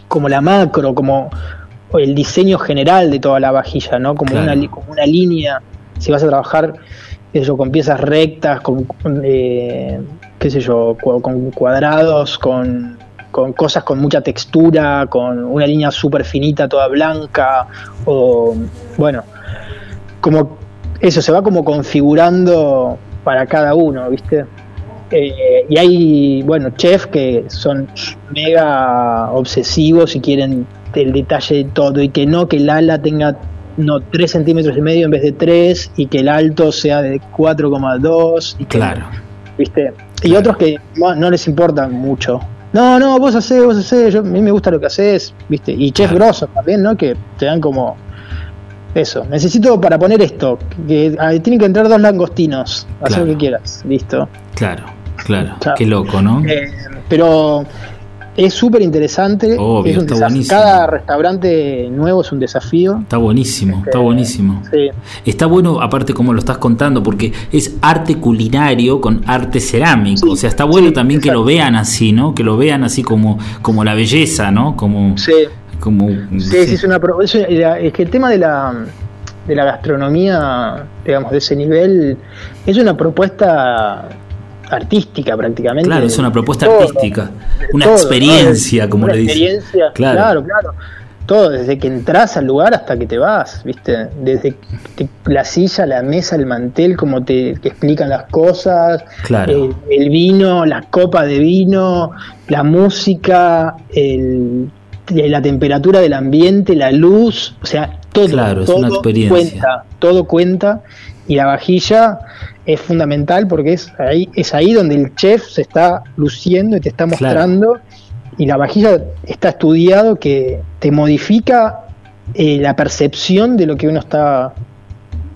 como la macro, como el diseño general de toda la vajilla, ¿no? Como, Claro. una, como una línea, si vas a trabajar yo, con piezas rectas, con, eh, qué sé yo, con cuadrados, con, con cosas con mucha textura, con una línea súper finita, toda blanca, o bueno, como eso se va como configurando para cada uno, ¿viste? Eh, y hay, bueno, chefs que son mega obsesivos y quieren el detalle de todo y que no que el ala tenga no 3 centímetros y medio en vez de 3 y que el alto sea de 4,2 y que- Claro. ¿viste? Y Claro. otros que no, no les importa mucho. No, no, vos hacés, vos hacés, yo, a mí me gusta lo que haces, ¿viste? Y chefs Claro. grosos también, ¿no? Que te dan como eso. Necesito para poner esto, que ah, tienen que entrar dos langostinos, haz Claro. lo que quieras, listo. Claro. Claro. Qué loco, ¿no? Eh, pero es súper interesante. Obvio, es un está desafío. buenísimo. Cada restaurante nuevo es un desafío. Está buenísimo, está Eh, buenísimo. Sí. Está bueno, aparte como lo estás contando, porque es arte culinario con arte cerámico. Sí, o sea, está bueno sí, también que lo vean así, ¿no? Que lo vean así como, como la belleza, ¿no? Como, Sí. como Sí, sí, es una es, es que el tema de la de la gastronomía, digamos, de ese nivel, es una propuesta artística prácticamente. Claro, es una propuesta Todo, artística, una todo, ¿no? experiencia, como Una le dicen. experiencia, Claro. claro. claro, Todo, desde que entras al lugar hasta que te vas, ¿viste? Desde la silla, la mesa, el mantel, como te, te explican las cosas, Claro. el, el vino, la copa de vino, la música, el, la temperatura del ambiente, la luz, o sea, todo, Claro, es una experiencia. cuenta, todo cuenta y la vajilla es fundamental porque es ahí, es ahí donde el chef se está luciendo y te está Claro. mostrando y la vajilla está estudiado que te modifica eh, la percepción de lo que uno está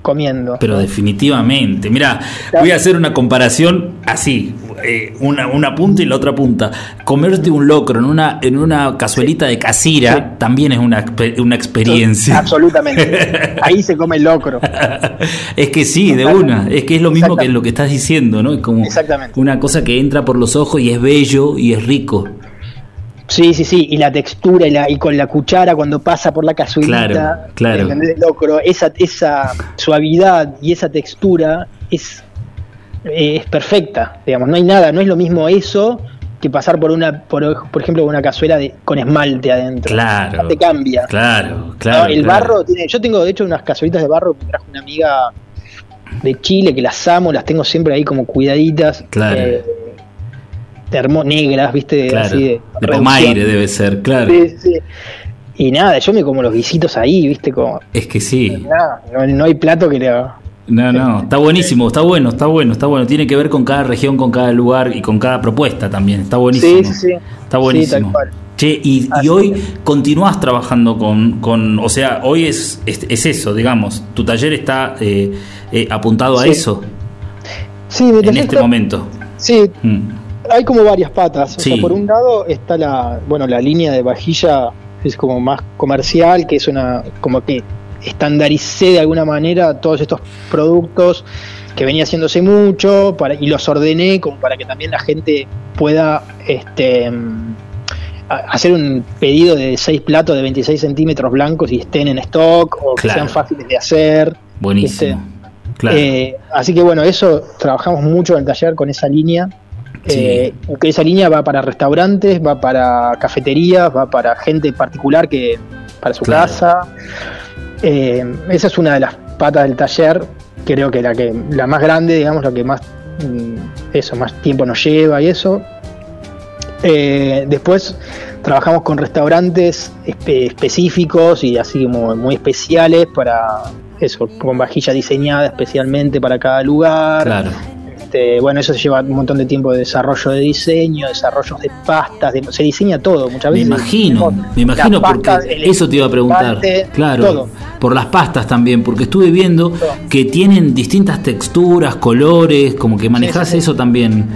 comiendo. Pero definitivamente, mira, voy a hacer una comparación así, eh, una, una punta y la otra punta. Comerte un locro en una, en una cazuelita de casira Sí. también es una, una experiencia. Absolutamente. [LAUGHS] Ahí se come el locro. es que sí, de una, es que es lo mismo que lo que estás diciendo, ¿no? Es como Exactamente. una cosa que entra por los ojos y es bello y es rico. Sí, sí, sí, y la textura y, la, y con la cuchara cuando pasa por la cazuelita, Claro, claro. ¿entendés? El locro, esa, esa suavidad y esa textura es, eh, es perfecta, digamos, no hay nada, no es lo mismo eso que pasar por una, por, por ejemplo, una cazuela de, con esmalte adentro. Claro. Te cambia. Claro, claro. No, el claro. barro tiene, yo tengo de hecho unas cazuelitas de barro que trajo una amiga de Chile que las amo, las tengo siempre ahí como cuidaditas. Claro. eh, termo negras, viste, Claro. así de, de pomaire debe ser, claro. Sí, sí. Y nada, yo me como los guisitos ahí, viste, como. Es que sí. Nada, no, no hay plato que le. No, no, está buenísimo, está bueno, está bueno, está bueno. Tiene que ver con cada región, con cada lugar y con cada propuesta también. Está buenísimo. Sí, sí, sí. Está buenísimo. tal cual. Che, y, hoy continúas trabajando con, con, o sea, hoy es, es, es eso, digamos, tu taller está eh, eh, apuntado a eso Sí, mi en este está- momento. Sí, Mm. Hay como varias patas. O Sí. sea, por un lado está la, bueno, la línea de vajilla es como más comercial, que es una, como que estandaricé de alguna manera todos estos productos que venía haciéndose mucho para, y los ordené como para que también la gente pueda este mm, hacer un pedido de seis platos de 26 centímetros blancos y estén en stock o que sean fáciles de hacer. Buenísimo. Claro. Eh, así que bueno, eso trabajamos mucho en el taller con esa línea. Sí. Eh, que esa línea va para restaurantes, va para cafeterías, va para gente particular que para su Claro. casa. Eh, esa es una de las patas del taller, creo que la que la más grande, digamos, la que más mm, eso más tiempo nos lleva y eso. Eh, después trabajamos con restaurantes espe- específicos y así como muy especiales para eso, con vajilla diseñada especialmente para cada lugar. claro. Este, bueno, eso lleva un montón de tiempo de desarrollo de diseño, desarrollos de pastas, de- se diseña todo muchas Me veces. imagino, tenemos me imagino porque eso te iba a preguntar. Claro, todo. por las pastas también, porque estuve viendo Todo. que tienen distintas texturas, colores, como que manejás sí, sí. eso también.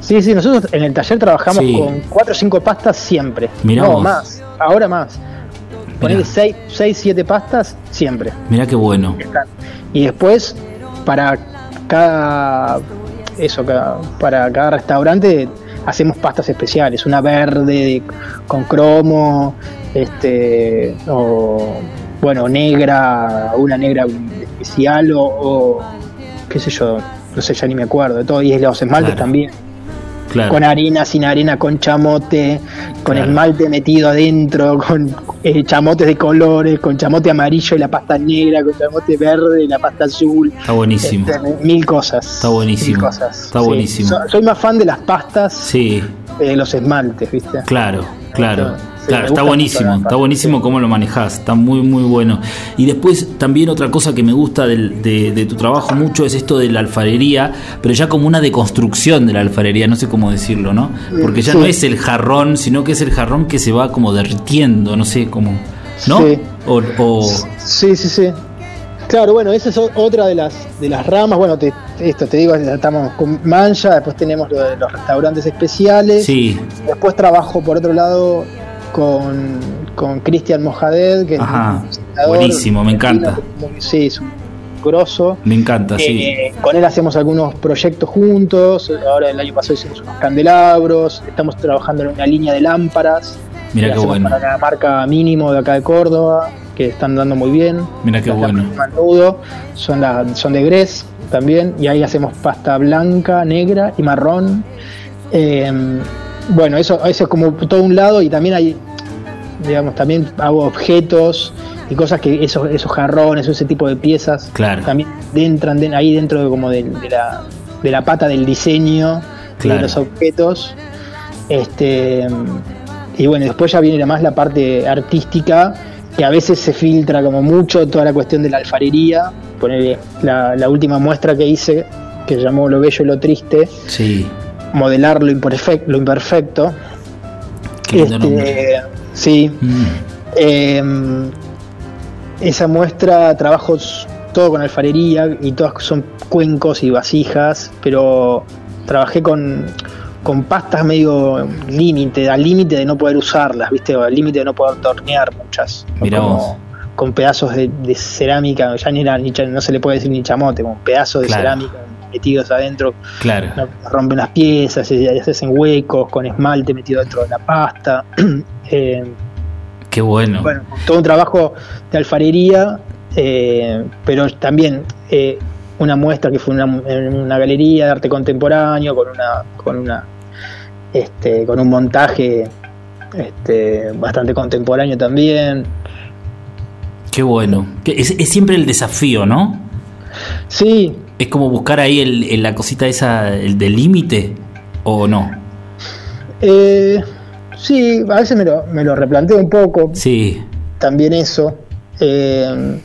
Sí, sí, nosotros en el taller trabajamos con cuatro o cinco pastas siempre. Mirá no, más, ahora más. Poner Mirá. seis, seis, siete pastas siempre. Mirá qué bueno. Y después, para cada eso, para cada restaurante hacemos pastas especiales, una verde con cromo, este, o bueno, negra, una negra especial, o, o, qué sé yo, no sé, ya ni me acuerdo de todo, y los esmaltes Claro. también, Claro. con arena, sin arena, con chamote, con Claro. esmalte metido adentro, con eh, chamotes de colores, con chamote amarillo y la pasta negra, con chamote verde y la pasta azul. Está buenísimo. Este, mil cosas. Está buenísimo. Mil cosas. Está sí. buenísimo. So- soy más fan de las pastas Sí, que de los esmaltes, ¿viste? claro, claro. Claro, está buenísimo, está buenísimo cómo lo manejás, está muy muy bueno. Y después también otra cosa que me gusta del- de, de tu trabajo mucho es esto de la alfarería, pero ya como una deconstrucción de la alfarería, no sé cómo decirlo, ¿no? Porque ya Sí. no es el jarrón, sino que es el jarrón que se va como derritiendo, no sé cómo, ¿no? Sí. O, o- Sí, sí, sí. Claro, bueno, esa es otra de las de las ramas. Bueno, te- esto te digo, estamos con Mancha, después tenemos lo de los restaurantes especiales. sí, Después trabajo por otro lado con, con Cristian Mojaded, que Ajá, es un buenísimo, me encanta. sí, es un grosso. me encanta, sí. Eh, con él hacemos algunos proyectos juntos. Ahora el año pasado hicimos unos candelabros. Estamos trabajando en una línea de lámparas. Mira qué bueno. Para la marca mínimo de acá de Córdoba, que están dando muy bien. Mira qué bueno. Manudo son, la, son de Gres también. Y ahí hacemos pasta blanca, negra y marrón. Eh, bueno, eso, eso es como todo un lado. Y también hay, digamos, también hago objetos y cosas que esos, esos jarrones, ese tipo de piezas Claro. también entran de- ahí dentro de, como de, de la, de la pata del diseño Claro. de los objetos. Este, y bueno, después ya viene más la parte artística, que a veces se filtra como mucho toda la cuestión de la alfarería. Ponele la, la última muestra que hice, que llamó Lo Bello y Lo Triste, Sí, modelar lo imperfecto. Lo imperfecto. Este, sí, Mm, eh, esa muestra trabajos todo con alfarería y todas son cuencos y vasijas, pero trabajé con, con pastas medio límite, al límite de no poder usarlas, ¿viste? O al límite de no poder tornear muchas. Mirá Como vos. Con pedazos de, de cerámica, ya ni era, ni no se le puede decir ni chamote, con pedazos de Claro. cerámica metidos adentro claro, rompen las piezas, y se hacen huecos con esmalte metido dentro de la pasta. [CLEARS THROAT] Eh, qué bueno. bueno, todo un trabajo de alfarería, eh, pero también eh, una muestra que fue una, en una galería de arte contemporáneo con una con una este, con un montaje este, bastante contemporáneo también. Qué bueno. Es siempre el desafío, ¿no? Sí, Es como buscar ahí el, el- la cosita esa, el del límite, o no. eh, sí, a veces me lo, me lo replanteo un poco, Sí, también eso. Eh,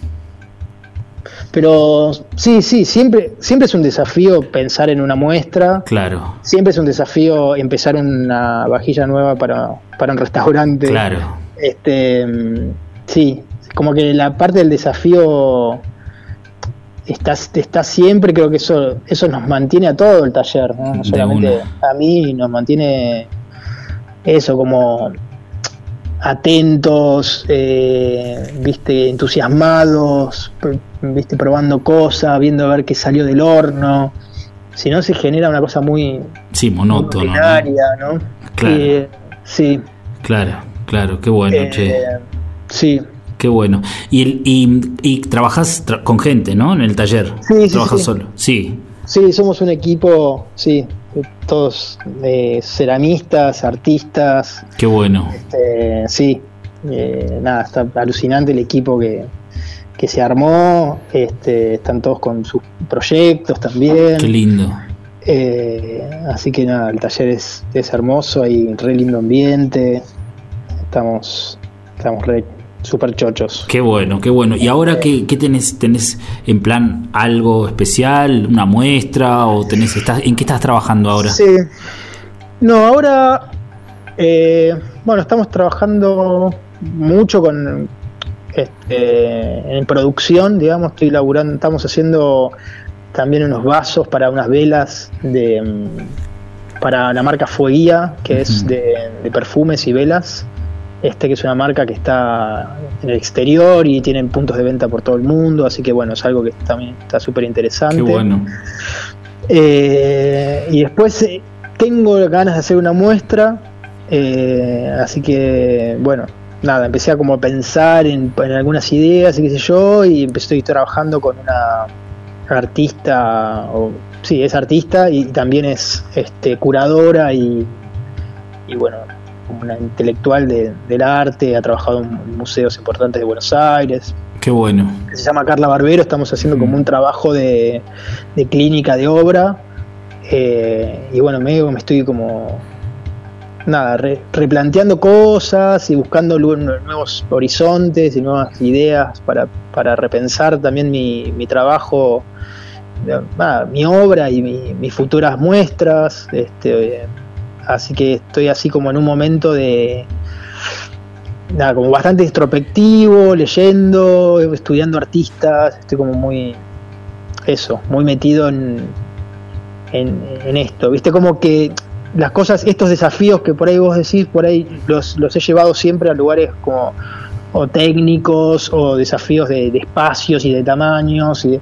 pero sí, sí, siempre, siempre es un desafío pensar en una muestra. claro, Siempre es un desafío empezar una vajilla nueva para, para un restaurante. claro. Este, mm, sí, como que la parte del desafío está, está siempre, creo que eso, eso nos mantiene a todo el taller, no, no solamente a mí, nos mantiene eso como atentos, eh, viste, entusiasmados, viste, probando cosas, viendo a ver qué salió del horno. Si no, se genera una cosa muy Sí, monótono. ¿no? Claro. Eh, sí, Claro, claro, qué bueno, eh, che. sí, Qué bueno. Y, el- y, y trabajás tra- con gente, ¿no? En el taller. Sí, sí, Trabajas sí. solo. Sí. sí, somos un equipo, sí, todos eh, ceramistas, artistas, Qué bueno. este, sí, eh, nada, está alucinante el equipo que, que se armó, este, están todos con sus proyectos también. Qué lindo. Eh, así que nada, el taller es, es hermoso, hay re lindo ambiente, estamos, estamos re super chochos. Qué bueno, qué bueno. ¿Y ahora qué, qué tenés? ¿Tenés en plan algo especial? ¿Una muestra? ¿O tenés, estás, en qué estás trabajando ahora? Sí. No, ahora, eh, bueno, estamos trabajando mucho con este, en producción, digamos, estoy laburando, estamos haciendo también unos vasos para unas velas de para la marca Fueguía, que es de perfumes y velas. Este que es una marca que está en el exterior y tienen puntos de venta por todo el mundo, así que bueno, es algo que también está súper interesante. Qué bueno. Eh, y después eh, tengo ganas de hacer una muestra, eh, así que bueno, nada, empecé a como pensar en, en algunas ideas y qué sé yo, y empecé, estoy trabajando con una artista, o sí, es artista y también es este, curadora y, y bueno, una intelectual de- del arte, ha trabajado en museos importantes de Buenos Aires, Qué bueno. se llama Carla Barbero, estamos haciendo como Mm. un trabajo de, de clínica de obra. eh, y bueno, medio me estoy como nada, re- replanteando cosas y buscando nuevos horizontes y nuevas ideas para, para repensar también mi, mi trabajo, nada, mi obra y mi- mis futuras muestras. Este, así que estoy así como en un momento de, nada, como bastante introspectivo, leyendo, estudiando artistas, estoy como muy, eso, muy metido en, en, esto, viste, como que las cosas, estos desafíos que por ahí vos decís, por ahí los, los he llevado siempre a lugares como o técnicos o desafíos de, de espacios y de tamaños y,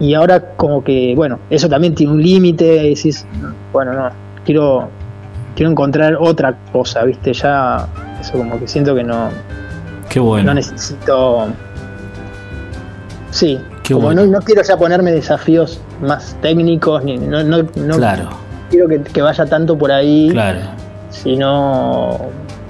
y ahora como que, bueno, eso también tiene un límite, decís, bueno, no, quiero, quiero encontrar otra cosa, viste, ya, eso como que siento que no, Qué bueno. no necesito. Sí, Qué como bueno. no, no quiero ya ponerme desafíos más técnicos, ni no, no, no Claro, quiero que, que vaya tanto por ahí, claro. sino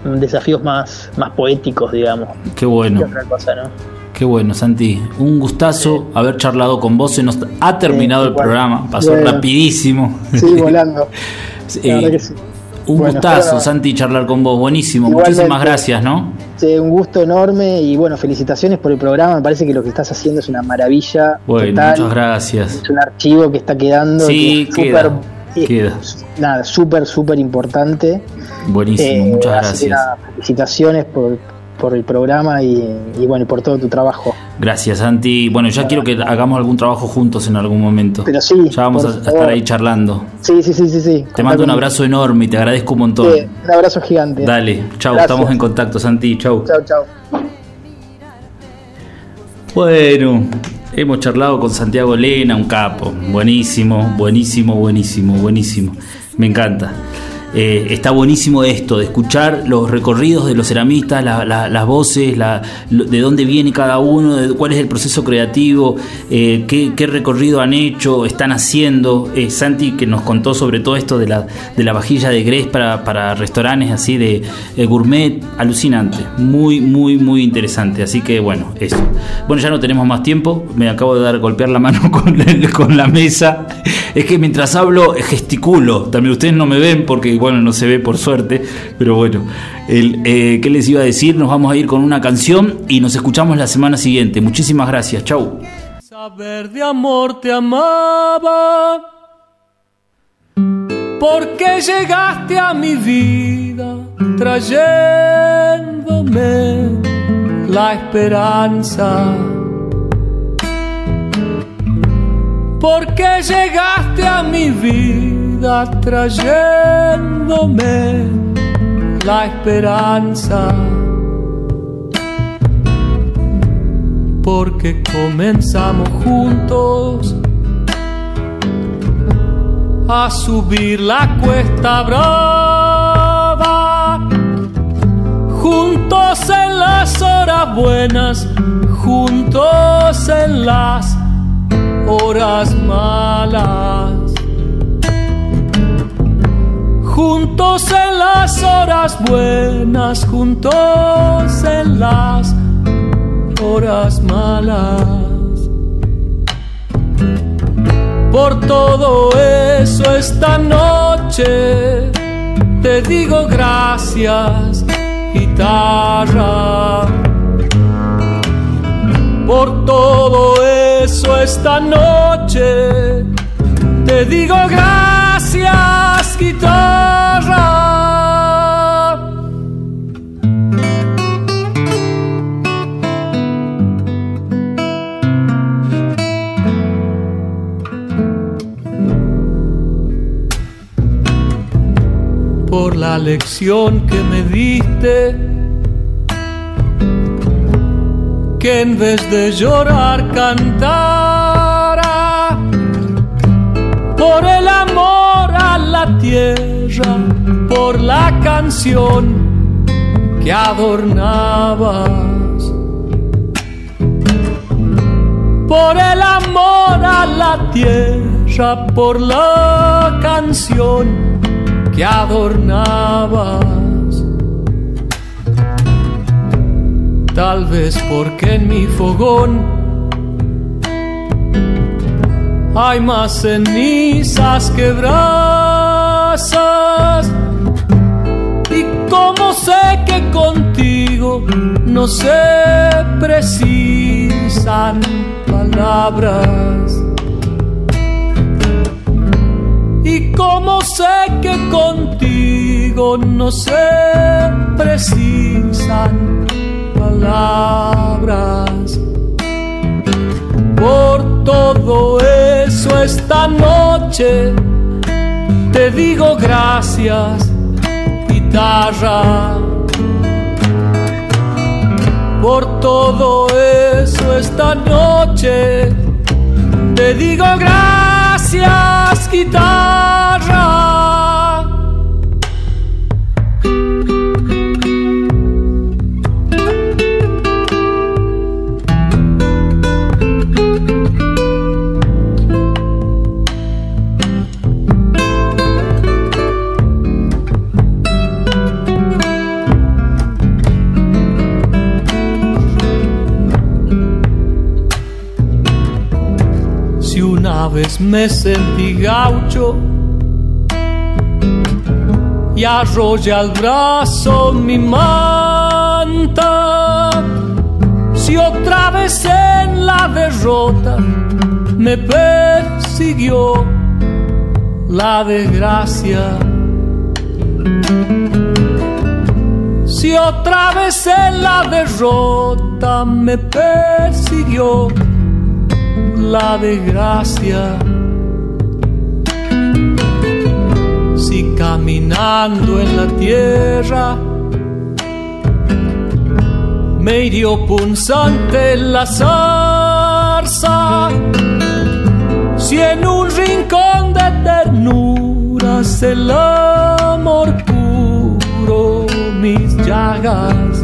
desafíos más, más poéticos, digamos, Qué bueno. otra cosa, ¿no? Qué bueno, Santi. Un gustazo haber charlado con vos. Se nos ha terminado Sí, el programa. Pasó Bueno. rapidísimo. Sí, volando. Eh, [LAUGHS] La verdad que sí. Un Bueno, gustazo, Santi, charlar con vos. Buenísimo. Muchísimas gracias, ¿no? Sí, un gusto enorme y bueno, felicitaciones por el programa. Me parece que lo que estás haciendo es una maravilla. Bueno, total. muchas gracias. Es un archivo que está quedando. Sí, que queda, eh. Nada, súper, súper importante. Buenísimo, Eh, muchas que gracias. nada, felicitaciones por, por el programa y, y bueno, por todo tu trabajo. Gracias, Santi. Bueno, ya quiero que hagamos algún trabajo juntos en algún momento. Pero sí, Ya vamos a, estar ahí charlando. Sí, sí, sí, sí. sí. Te mando un abrazo enorme y te agradezco un montón. Sí, un abrazo gigante. Dale, chau, estamos en contacto, Santi. Chau. Chao, chao. Bueno, hemos charlado con Santiago Lena, un capo. Buenísimo, buenísimo, buenísimo, buenísimo. Me encanta. Eh, está buenísimo esto, de escuchar los recorridos de los ceramistas, la- la- las voces, la- de dónde viene cada uno, de cuál es el proceso creativo, eh, qué, recorrido han hecho, están haciendo. Eh, Santi que nos contó sobre todo esto de la, de la vajilla de Grés para, para restaurantes así de gourmet, alucinante, muy, muy, muy interesante. Así que bueno, eso. Bueno, ya no tenemos más tiempo, me acabo de dar golpear la mano [LAUGHS] con, con la mesa. Es que mientras hablo gesticulo, también ustedes no me ven porque bueno, no se ve por suerte, pero bueno, el, eh, ¿qué les iba a decir? Nos vamos a ir con una canción y nos escuchamos la semana siguiente. Muchísimas gracias, chau. Saber de amor te amaba, porque llegaste a mi vida trayéndome la esperanza. porque llegaste a mi vida trayéndome la esperanza. Porque comenzamos juntos a subir la cuesta brava, juntos en las horas buenas, juntos en las horas malas. Juntos en las horas buenas, juntos en las horas malas. Por todo eso esta noche te digo gracias, guitarra. Por todo eso esta noche te digo gracias, por la lección que me diste, que en vez de llorar cantara por el amor a la tierra, por la canción que adornabas. Por el amor a la tierra, por la canción que adornabas. Tal vez porque en mi fogón hay más cenizas que brasas. Y como sé que contigo no se precisan palabras. Y como sé que contigo no se precisan palabras. Por todo eso esta noche te digo gracias, guitarra. Por todo eso esta noche te digo gracias, guitarra. Me sentí gaucho y arrolla al brazo mi manta, si otra vez en la derrota me persiguió la desgracia. Si otra vez en la derrota me persiguió la desgracia. Caminando en la tierra me hirió punzante la zarza, si en un rincón de ternuras el amor curó mis llagas.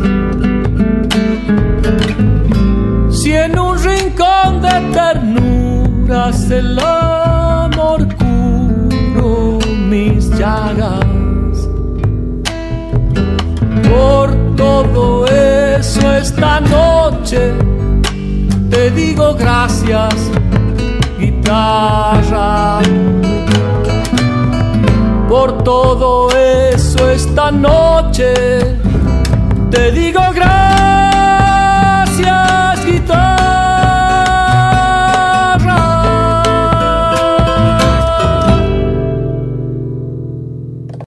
Si en un rincón de ternuras el amor Por todo eso esta noche te digo gracias, guitarra. Por todo eso esta noche te digo gracias